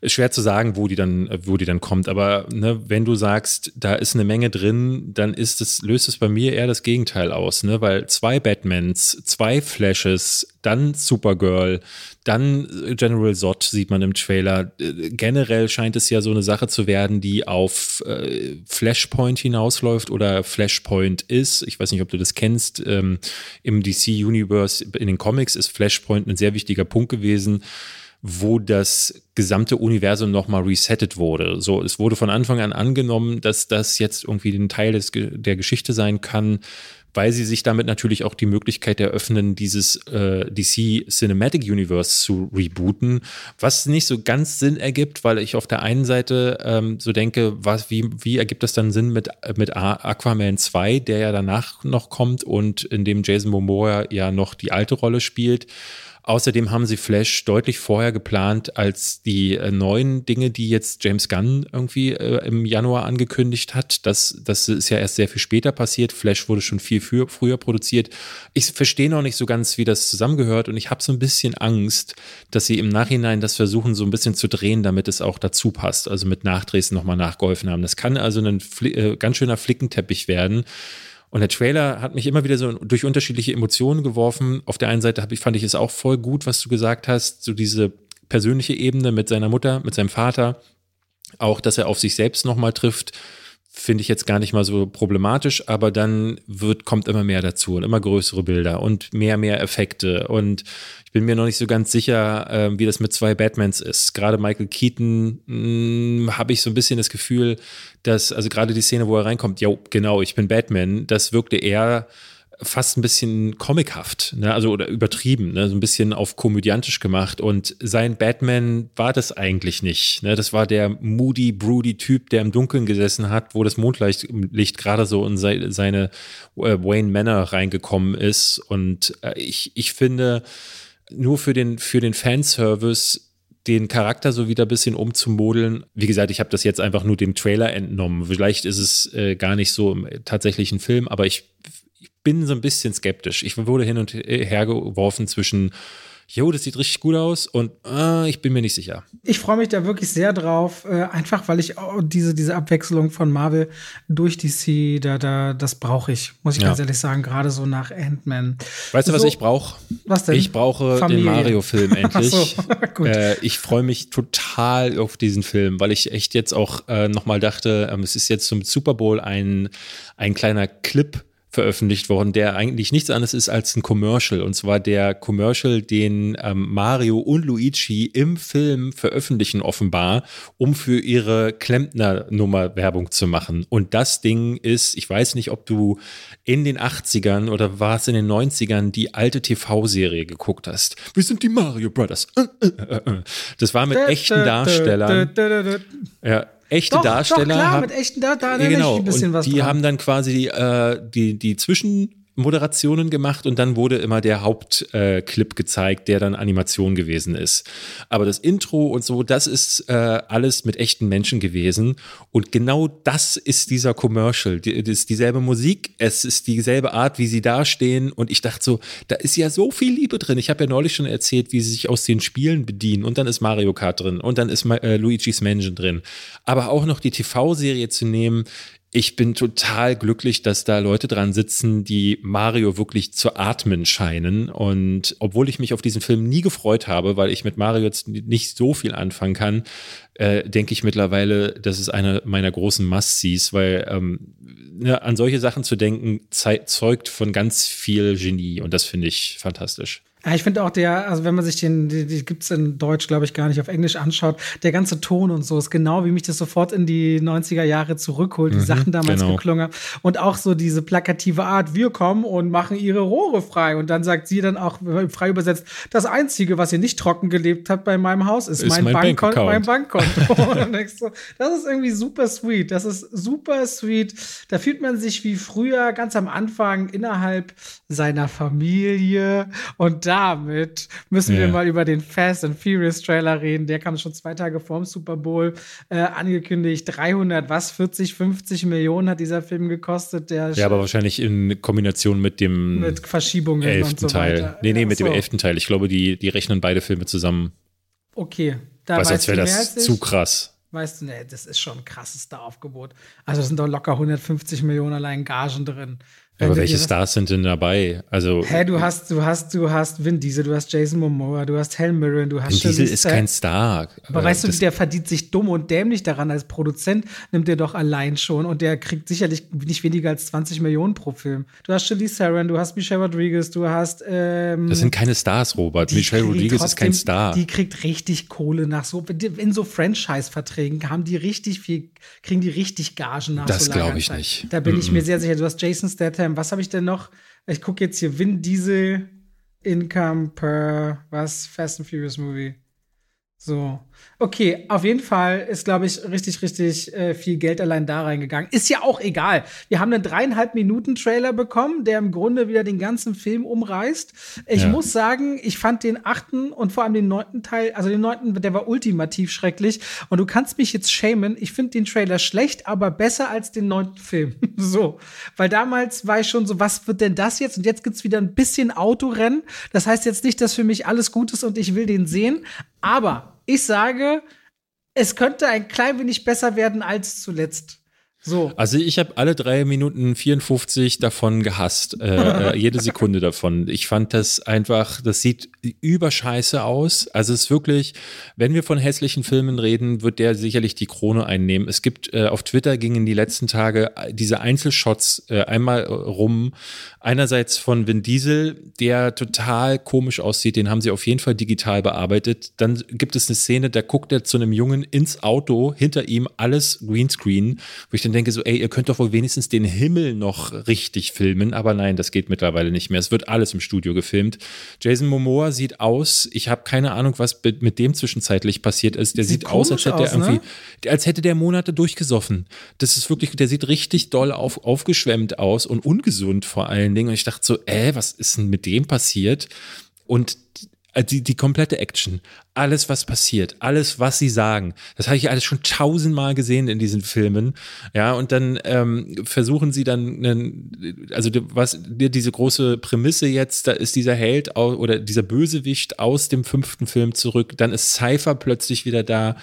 Ist schwer zu sagen, wo die dann, wo die dann kommt. Aber ne, wenn du sagst, da ist eine Menge drin, dann ist es, löst es bei mir eher das Gegenteil aus, ne? Weil zwei Batmans, zwei Flashes, dann Supergirl, dann General Zod sieht man im Trailer. Generell scheint es ja so eine Sache zu werden, die auf äh, Flashpoint hinausläuft oder Flashpoint ist. Ich weiß nicht, ob du das kennst. Ähm, Im DC Universe, in den Comics ist Flashpoint ein sehr wichtiger Punkt gewesen wo das gesamte Universum nochmal resettet wurde. So, es wurde von Anfang an angenommen, dass das jetzt irgendwie ein Teil des, der Geschichte sein kann, weil sie sich damit natürlich auch die Möglichkeit eröffnen, dieses äh, DC Cinematic Universe zu rebooten, was nicht so ganz Sinn ergibt, weil ich auf der einen Seite ähm, so denke, was, wie, wie ergibt das dann Sinn mit, mit Aquaman 2, der ja danach noch kommt und in dem Jason Momoa ja noch die alte Rolle spielt. Außerdem haben sie Flash deutlich vorher geplant als die äh, neuen Dinge, die jetzt James Gunn irgendwie äh, im Januar angekündigt hat. Das, das ist ja erst sehr viel später passiert. Flash wurde schon viel für, früher produziert. Ich verstehe noch nicht so ganz, wie das zusammengehört und ich habe so ein bisschen Angst, dass sie im Nachhinein das versuchen, so ein bisschen zu drehen, damit es auch dazu passt. Also mit Nachdrehs nochmal nachgeholfen haben. Das kann also ein äh, ganz schöner Flickenteppich werden. Und der Trailer hat mich immer wieder so durch unterschiedliche Emotionen geworfen. Auf der einen Seite ich, fand ich es auch voll gut, was du gesagt hast, so diese persönliche Ebene mit seiner Mutter, mit seinem Vater. Auch, dass er auf sich selbst nochmal trifft, finde ich jetzt gar nicht mal so problematisch, aber dann wird, kommt immer mehr dazu und immer größere Bilder und mehr, mehr Effekte. Und bin mir noch nicht so ganz sicher, äh, wie das mit zwei Batmans ist. Gerade Michael Keaton hm, habe ich so ein bisschen das Gefühl, dass, also gerade die Szene, wo er reinkommt, ja, genau, ich bin Batman, das wirkte eher fast ein bisschen comichaft, ne? also oder übertrieben, ne? so ein bisschen auf komödiantisch gemacht. Und sein Batman war das eigentlich nicht. Ne? Das war der moody, broody Typ, der im Dunkeln gesessen hat, wo das Mondlicht Licht gerade so in seine äh, Wayne Manor reingekommen ist. Und äh, ich, ich finde, nur für den, für den Fanservice den Charakter so wieder ein bisschen umzumodeln. Wie gesagt, ich habe das jetzt einfach nur dem Trailer entnommen. Vielleicht ist es äh, gar nicht so im tatsächlichen Film, aber ich bin so ein bisschen skeptisch. Ich wurde hin und her geworfen zwischen jo, das sieht richtig gut aus und äh, ich bin mir nicht sicher. Ich freue mich da wirklich sehr drauf, äh, einfach weil ich oh, diese, diese Abwechslung von Marvel durch DC, da, da, das brauche ich, muss ich ja. ganz ehrlich sagen, gerade so nach Ant-Man. Weißt du, was ich brauche? Was denn? Ich brauche Familie. den Mario-Film endlich. so, äh, ich freue mich total auf diesen Film, weil ich echt jetzt auch äh, nochmal dachte, ähm, es ist jetzt zum Super Bowl ein, ein kleiner Clip veröffentlicht worden, der eigentlich nichts anderes ist als ein Commercial. Und zwar der Commercial, den ähm, Mario und Luigi im Film veröffentlichen, offenbar, um für ihre Klempner-Nummer Werbung zu machen. Und das Ding ist, ich weiß nicht, ob du in den 80ern oder war es in den 90ern die alte TV-Serie geguckt hast. Wir sind die Mario Brothers. Äh, äh, äh, das war mit echten Darstellern. Ja, echte doch, Darsteller. Doch, klar, haben, mit echten Darstellern ja, genau, ein bisschen was Die dran. haben dann quasi äh, die, die Zwischen Moderationen gemacht und dann wurde immer der Hauptclip äh, gezeigt, der dann Animation gewesen ist. Aber das Intro und so, das ist äh, alles mit echten Menschen gewesen. Und genau das ist dieser Commercial. Die, das ist dieselbe Musik, es ist dieselbe Art, wie sie dastehen. Und ich dachte so, da ist ja so viel Liebe drin. Ich habe ja neulich schon erzählt, wie sie sich aus den Spielen bedienen. Und dann ist Mario Kart drin und dann ist äh, Luigi's Mansion drin. Aber auch noch die TV-Serie zu nehmen, ich bin total glücklich, dass da Leute dran sitzen, die Mario wirklich zu atmen scheinen. Und obwohl ich mich auf diesen Film nie gefreut habe, weil ich mit Mario jetzt nicht so viel anfangen kann, äh, denke ich mittlerweile, das ist eine meiner großen Must-Sees, weil ähm, ne, an solche Sachen zu denken, zeugt von ganz viel Genie. Und das finde ich fantastisch. Ja, ich finde auch der, also wenn man sich den, die, die gibt's in Deutsch, glaube ich, gar nicht auf Englisch anschaut, der ganze Ton und so ist genau, wie mich das sofort in die 90er Jahre zurückholt, die mhm, Sachen damals genau. geklungen Und auch so diese plakative Art, wir kommen und machen ihre Rohre frei. Und dann sagt sie dann auch frei übersetzt, das Einzige, was ihr nicht trocken gelebt habt bei meinem Haus, ist, ist mein, mein, Bankkonto. Mein Bankkonto. du, das ist irgendwie super sweet. Das ist super sweet. Da fühlt man sich wie früher ganz am Anfang innerhalb seiner Familie und da damit müssen ja. wir mal über den Fast and Furious Trailer reden. Der kam schon zwei Tage vorm Super Bowl äh, angekündigt. 300, was? 40, 50 Millionen hat dieser Film gekostet. Der ja, aber wahrscheinlich in Kombination mit dem mit Verschiebungen elften so Teil. Weiter. Nee, nee, mit so. dem elften Teil. Ich glaube, die, die rechnen beide Filme zusammen. Okay. Da Was, als wäre das zu krass. Weißt du, nee, das ist schon ein krasses Aufgebot. Also sind doch locker 150 Millionen allein Gagen drin. Aber welche Stars sind denn dabei? Also Hä, du hast, du hast, du hast Vin Diesel, du hast Jason Momoa, du hast Helen Mirren, du hast Vin Diesel ist kein Star. Aber äh, weißt du, der verdient sich dumm und dämlich daran. Als Produzent nimmt er doch allein schon und der kriegt sicherlich nicht weniger als 20 Millionen pro Film. Du hast Charlize Theron, du hast Michelle Rodriguez, du hast. Ähm, das sind keine Stars, Robert. Michelle Rodriguez trotzdem, ist kein Star. Die kriegt richtig Kohle nach so in so Franchise-Verträgen haben die richtig viel, kriegen die richtig Gagen nach. Das so glaube ich nicht. Da bin mm -mm. ich mir sehr sicher. Du hast Jason Statham Statham. Was habe ich denn noch? Ich gucke jetzt hier Vin Diesel Income per was Fast and Furious Movie. So. Okay, auf jeden Fall ist, glaube ich, richtig, richtig äh, viel Geld allein da reingegangen. Ist ja auch egal. Wir haben einen dreieinhalb Minuten Trailer bekommen, der im Grunde wieder den ganzen Film umreißt. Ich ja. muss sagen, ich fand den achten und vor allem den neunten Teil, also den neunten, der war ultimativ schrecklich. Und du kannst mich jetzt schämen. Ich finde den Trailer schlecht, aber besser als den neunten Film. so. Weil damals war ich schon so, was wird denn das jetzt? Und jetzt gibt's wieder ein bisschen Autorennen. Das heißt jetzt nicht, dass für mich alles gut ist und ich will den sehen. Aber ich sage, es könnte ein klein wenig besser werden als zuletzt. So. Also ich habe alle drei Minuten 54 davon gehasst. Äh, äh, jede Sekunde davon. Ich fand das einfach, das sieht überscheiße aus. Also es ist wirklich, wenn wir von hässlichen Filmen reden, wird der sicherlich die Krone einnehmen. Es gibt äh, auf Twitter gingen die letzten Tage diese Einzelshots äh, einmal rum. Einerseits von Vin Diesel, der total komisch aussieht, den haben sie auf jeden Fall digital bearbeitet. Dann gibt es eine Szene, da guckt er zu einem Jungen ins Auto, hinter ihm alles Greenscreen, wo ich dann denke so, ey, ihr könnt doch wohl wenigstens den Himmel noch richtig filmen, aber nein, das geht mittlerweile nicht mehr. Es wird alles im Studio gefilmt. Jason Momoa sieht aus, ich habe keine Ahnung, was mit dem zwischenzeitlich passiert ist. Der sieht, sieht aus, als hätte aus, er irgendwie, ne? als hätte der Monate durchgesoffen. Das ist wirklich, der sieht richtig doll auf, aufgeschwemmt aus und ungesund vor allen Dingen. Und ich dachte so, äh, was ist denn mit dem passiert? Und die, die komplette Action, alles, was passiert, alles, was sie sagen, das habe ich alles schon tausendmal gesehen in diesen Filmen. Ja, und dann ähm, versuchen sie dann, einen, also was diese große Prämisse jetzt, da ist dieser Held oder dieser Bösewicht aus dem fünften Film zurück, dann ist Cypher plötzlich wieder da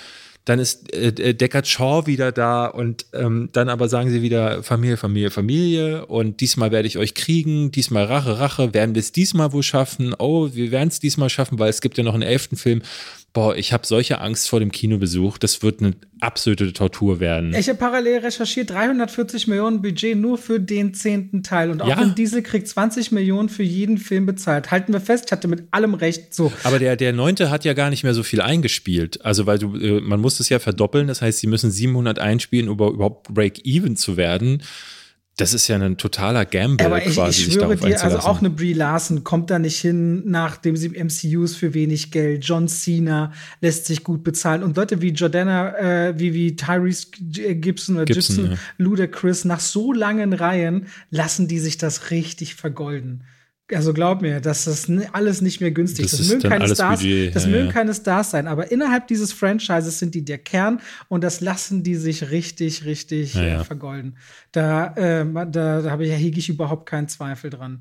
dann ist äh, äh, Deckard Shaw wieder da und ähm, dann aber sagen sie wieder Familie, Familie, Familie und diesmal werde ich euch kriegen, diesmal Rache, Rache, werden wir es diesmal wohl schaffen? Oh, wir werden es diesmal schaffen, weil es gibt ja noch einen elften Film boah, ich habe solche Angst vor dem Kinobesuch, das wird eine absolute Tortur werden. Ich habe parallel recherchiert, 340 Millionen Budget nur für den zehnten Teil. Und auch ja. wenn Diesel kriegt 20 Millionen für jeden Film bezahlt. Halten wir fest, ich hatte mit allem recht so. Aber der, der neunte hat ja gar nicht mehr so viel eingespielt. Also, weil du, äh, man muss es ja verdoppeln, das heißt, sie müssen 700 einspielen, um überhaupt Break-Even zu werden. Das ist ja ein totaler Gamble Aber ich, quasi. Ich schwöre dir, also auch eine Brie Larson kommt da nicht hin, nachdem sie MCUs für wenig Geld. John Cena lässt sich gut bezahlen. Und Leute wie Jordana, äh, wie, wie Tyrese Gibson oder Gibson, Gibson ja. Ludacris, nach so langen Reihen lassen die sich das richtig vergolden. Also glaub mir, das ist alles nicht mehr günstig. Das Das, ist mögen, keine Stars, Budget, das ja, mögen ja. keine Stars sein, aber innerhalb dieses Franchises sind die der Kern und das lassen die sich richtig, richtig Ja, ja. Äh, vergolden. Da, äh, da, da habe ich, ja, hege ich überhaupt keinen Zweifel dran.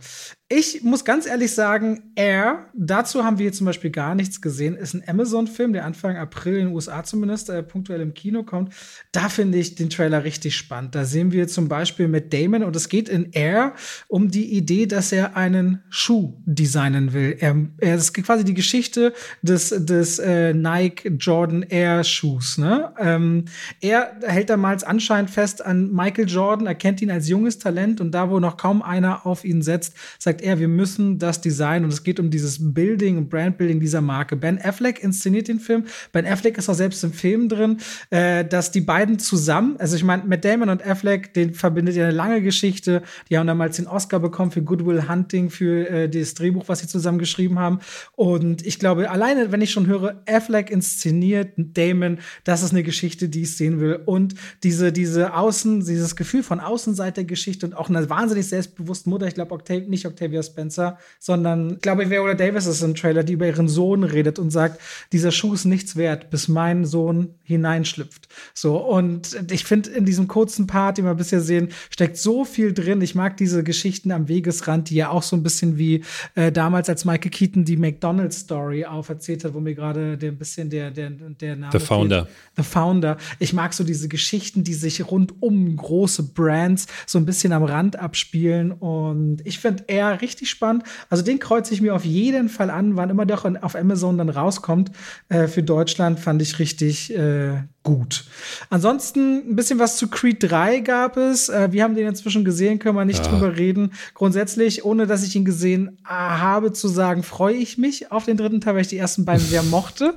Ich muss ganz ehrlich sagen, Air, dazu haben wir hier zum Beispiel gar nichts gesehen, ist ein Amazon-Film, der Anfang April in den USA zumindest äh, punktuell im Kino kommt. Da finde ich den Trailer richtig spannend. Da sehen wir zum Beispiel mit Damon und es geht in Air um die Idee, dass er einen Schuh designen will. Er, er ist quasi die Geschichte des, des äh, Nike Jordan Air Schuhs. Ne? Ähm, er hält damals anscheinend fest an Michael Jordan, erkennt ihn als junges Talent und da, wo noch kaum einer auf ihn setzt, sagt er, wir müssen das Design und es geht um dieses Building und Brandbuilding dieser Marke. Ben Affleck inszeniert den Film. Ben Affleck ist auch selbst im Film drin, äh, dass die beiden zusammen, also ich meine, Matt Damon und Affleck, den verbindet ja eine lange Geschichte. Die haben damals den Oscar bekommen für Goodwill Hunting, für äh, das Drehbuch, was sie zusammen geschrieben haben. Und ich glaube, alleine, wenn ich schon höre, Affleck inszeniert Damon, das ist eine Geschichte, die ich sehen will. Und diese, diese Außen, dieses Gefühl von Außenseitergeschichte und auch einer wahnsinnig selbstbewussten Mutter, ich glaube, Octav nicht Octavia Spencer, sondern ich glaube, Viola Davis ist im Trailer, die über ihren Sohn redet und sagt, dieser Schuh ist nichts wert, bis mein Sohn hineinschlüpft. So, und ich finde, in diesem kurzen Part, den wir bisher sehen, steckt so viel drin. Ich mag diese Geschichten am Wegesrand, die ja auch so ein bisschen wie äh, damals, als Michael Keaton die McDonald's-Story auferzählt hat, wo mir gerade der- ein bisschen der, der, der Name The Founder. fehlt. The Founder. Ich mag so diese Geschichten, die sich rund um große Brands so ein bisschen am Rand abspielen. Und ich finde eher richtig spannend. Also den kreuze ich mir auf jeden Fall an, wann immer in- auf Amazon dann rauskommt. Äh, für Deutschland fand ich richtig äh, gut. Ansonsten ein bisschen was zu Creed 3 gab es. Äh, wir haben den inzwischen gesehen, können wir nicht Ja. drüber reden. Grundsätzlich, ohne dass ich ihn gesehen äh, habe, zu sagen, freue ich mich auf den dritten Teil, weil ich die ersten beiden sehr mochte.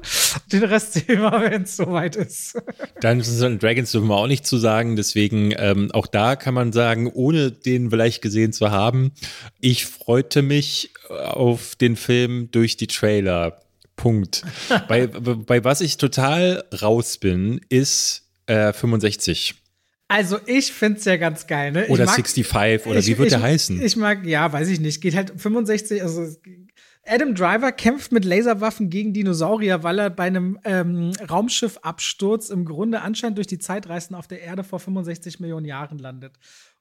Den Rest sehen wir, wenn es soweit ist. Dungeons and Dragons dürfen wir auch nicht zu sagen, deswegen ähm, auch da kann man sagen, ohne den vielleicht gesehen zu haben, ich freute mich auf den Film durch die Trailer. Punkt. bei, bei was ich total raus bin, ist äh, 65 Also ich finde es ja ganz geil, ne? Oder mag- 65 oder ich- wie wird ich, der heißen? Ich mag, ja, weiß ich nicht. Geht halt 65, also Adam Driver kämpft mit Laserwaffen gegen Dinosaurier, weil er bei einem ähm, Raumschiffabsturz im Grunde anscheinend durch die Zeitreisen auf der Erde vor 65 Millionen Jahren landet.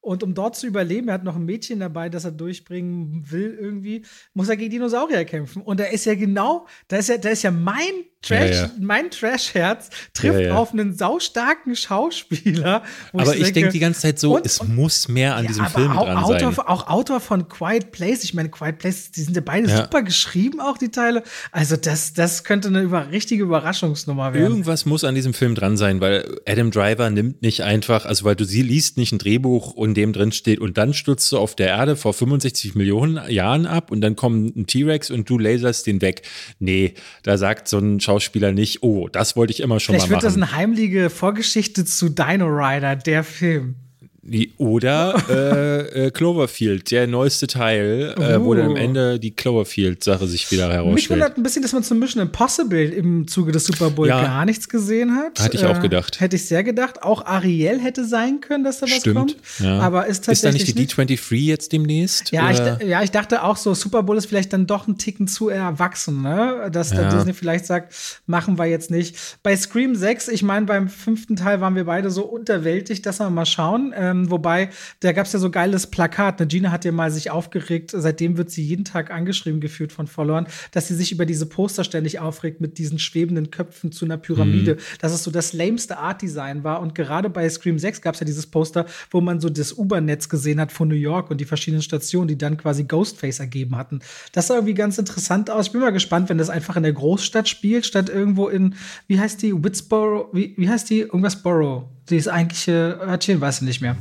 Und um dort zu überleben, er hat noch ein Mädchen dabei, das er durchbringen will irgendwie, muss er gegen Dinosaurier kämpfen. Und da ist ja genau, da ist ja, da ist ja mein Trash, Ja, ja. mein Trash-Herz trifft Ja, auf einen saustarken Schauspieler. Aber ich denke, denke die ganze Zeit so, und- es muss mehr an diesem Film auch dran Autor, sein. Auch Autor von Quiet Place. Ich meine, Quiet Place, die sind ja beide super geschrieben, auch die Teile. Also, das, das könnte eine über, richtige Überraschungsnummer werden. Irgendwas muss an diesem Film dran sein, weil Adam Driver nimmt nicht einfach, also weil du sie liest nicht ein Drehbuch und dem drin steht und dann stürzt du auf der Erde vor 65 Millionen Jahren ab und dann kommt ein T-Rex und du laserst den weg. Nee, da sagt so ein Schauspieler nicht, oh, das wollte ich immer schon Vielleicht mal wird das machen. eine heimliche Vorgeschichte zu Dino Rider, der Film. Die- Oder äh, äh, Cloverfield, der neueste Teil, äh, wo dann am Uh. Ende die Cloverfield-Sache sich wieder Mich herausstellt. wundert ein bisschen, dass man zum Mission Impossible im Zuge des Super Bowl Ja. gar nichts gesehen hat. Äh, Hatte ich auch gedacht. Hätte ich sehr gedacht. Auch Ariel hätte sein können, dass da was Stimmt. kommt. Ja. Aber ist Ist da tatsächlich nicht die D23 jetzt demnächst? Ja ich, ja, ich dachte auch so, Super Bowl ist vielleicht dann doch ein Ticken zu erwachsen, ne? Dass der Ja. Disney vielleicht sagt, machen wir jetzt nicht. Bei Scream 6, ich meine, beim fünften Teil waren wir beide so unterwältigt, dass wir mal schauen. Ähm, wobei, da gab es ja so geiles Plakat. Ne? Gina hat ja mal sich aufgeregt, seitdem wird sie jeden Tag angeschrieben gefühlt von Followern, dass sie sich über diese Poster ständig aufregt mit diesen schwebenden Köpfen zu einer Pyramide. Dass es so das lameste Art-Design war. Und gerade bei Scream 6 gab es ja dieses Poster, wo man so das U-Bahn-Netz gesehen hat von New York und die verschiedenen Stationen, die dann quasi Ghostface ergeben hatten. Das sah irgendwie ganz interessant aus. Ich bin mal gespannt, wenn das einfach in der Großstadt spielt, statt irgendwo in, wie heißt die, Witsboro, wie, wie heißt die? Irgendwas Borough. Die ist eigentliche Örtchen, weiß ich nicht mehr.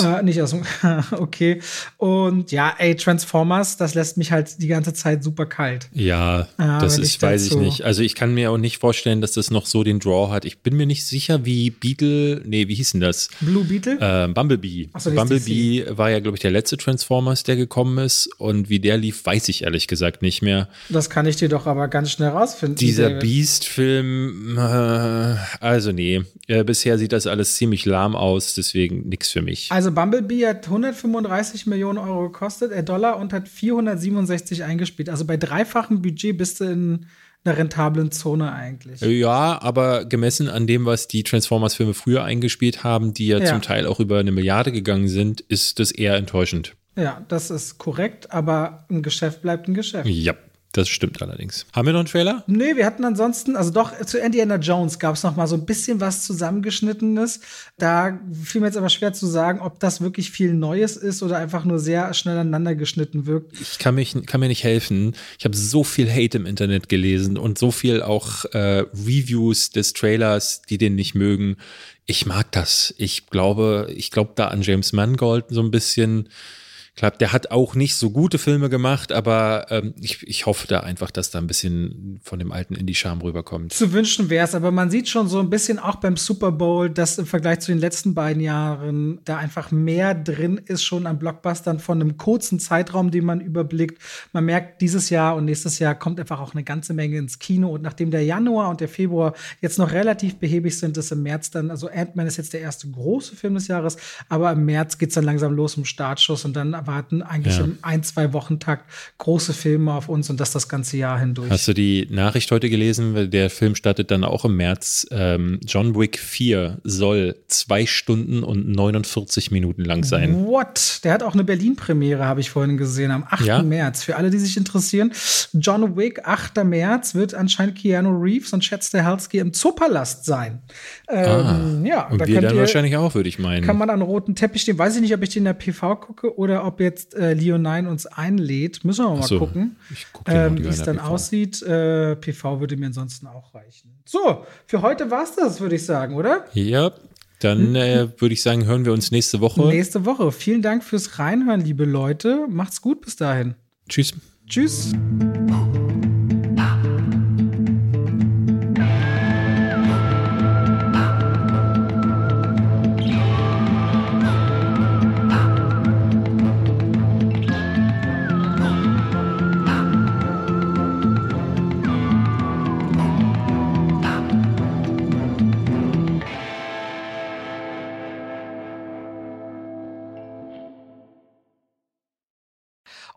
Äh, nicht aus dem, okay. Und ja, ey, Transformers, das lässt mich halt die ganze Zeit super kalt. Ja, Ah, das ist, ich weiß ich nicht. Also ich kann mir auch nicht vorstellen, dass das noch so den Draw hat. Ich bin mir nicht sicher, wie Beetle, nee, wie hieß denn das? Blue Beetle? Ähm, Bumblebee. So, Bumblebee war ja, glaube ich, der letzte Transformers, der gekommen ist. Und wie der lief, weiß ich ehrlich gesagt nicht mehr. Das kann ich dir doch aber ganz schnell rausfinden. Dieser. Beast-Film, äh, also nee, äh, bisher sieht das alles alles ziemlich lahm aus, deswegen nichts für mich. Also Bumblebee hat 135 Millionen Euro gekostet, äh Dollar und hat 467 eingespielt. Also bei dreifachem Budget bist du in einer rentablen Zone eigentlich. Ja, aber gemessen an dem, was die Transformers-Filme früher eingespielt haben, die ja, ja, zum Teil auch über eine Milliarde gegangen sind, ist das eher enttäuschend. Ja, das ist korrekt, aber ein Geschäft bleibt ein Geschäft. Ja. Das stimmt allerdings. Haben wir noch einen Trailer? Nee, wir hatten ansonsten, also doch zu Indiana Jones gab es noch mal so ein bisschen was zusammengeschnittenes. Da fiel mir jetzt aber schwer zu sagen, ob das wirklich viel Neues ist oder einfach nur sehr schnell aneinander geschnitten wirkt. Ich kann, mich, kann mir nicht helfen. Ich habe so viel Hate im Internet gelesen und so viel auch äh, Reviews des Trailers, die den nicht mögen. Ich mag das. Ich glaube, ich glaube da an James Mangold so ein bisschen Klar, der hat auch nicht so gute Filme gemacht, aber ähm, ich, ich hoffe da einfach, dass da ein bisschen von dem alten Indie-Charme rüberkommt. Zu wünschen wäre es, aber man sieht schon so ein bisschen auch beim Super Bowl, dass im Vergleich zu den letzten beiden Jahren da einfach mehr drin ist, schon an Blockbustern von einem kurzen Zeitraum, den man überblickt. Man merkt, dieses Jahr und nächstes Jahr kommt einfach auch eine ganze Menge ins Kino. Und nachdem der Januar und der Februar jetzt noch relativ behäbig sind, ist im März dann, also Ant-Man ist jetzt der erste große Film des Jahres, aber im März geht es dann langsam los im Startschuss und dann erwarten eigentlich ja. im ein, zwei Wochentakt große Filme auf uns und das das ganze Jahr hindurch. Hast du die Nachricht heute gelesen? Der Film startet dann auch im März. Ähm, John Wick 4 soll zwei Stunden und 49 Minuten lang sein. What? Der hat auch eine Berlin-Premiere, habe ich vorhin gesehen, am 8. Ja? März. Für alle, die sich interessieren, John Wick, 8. März, wird anscheinend Keanu Reeves und Chad Stahelski im Zoopalast sein. Ähm, ah, ja, und wir dann ihr, wahrscheinlich auch, würde ich meinen. Kann man an roten Teppich stehen. Weiß ich nicht, ob ich den in der PV gucke oder ob jetzt äh, Leonine uns einlädt. Müssen wir mal so, gucken, guck ähm, wie es dann PV. aussieht. Äh, PV würde mir ansonsten auch reichen. So, für heute war es das, würde ich sagen, oder? Ja, dann äh, würde ich sagen, hören wir uns nächste Woche. Nächste Woche. Vielen Dank fürs Reinhören, liebe Leute. Macht's gut bis dahin. Tschüss. Tschüss.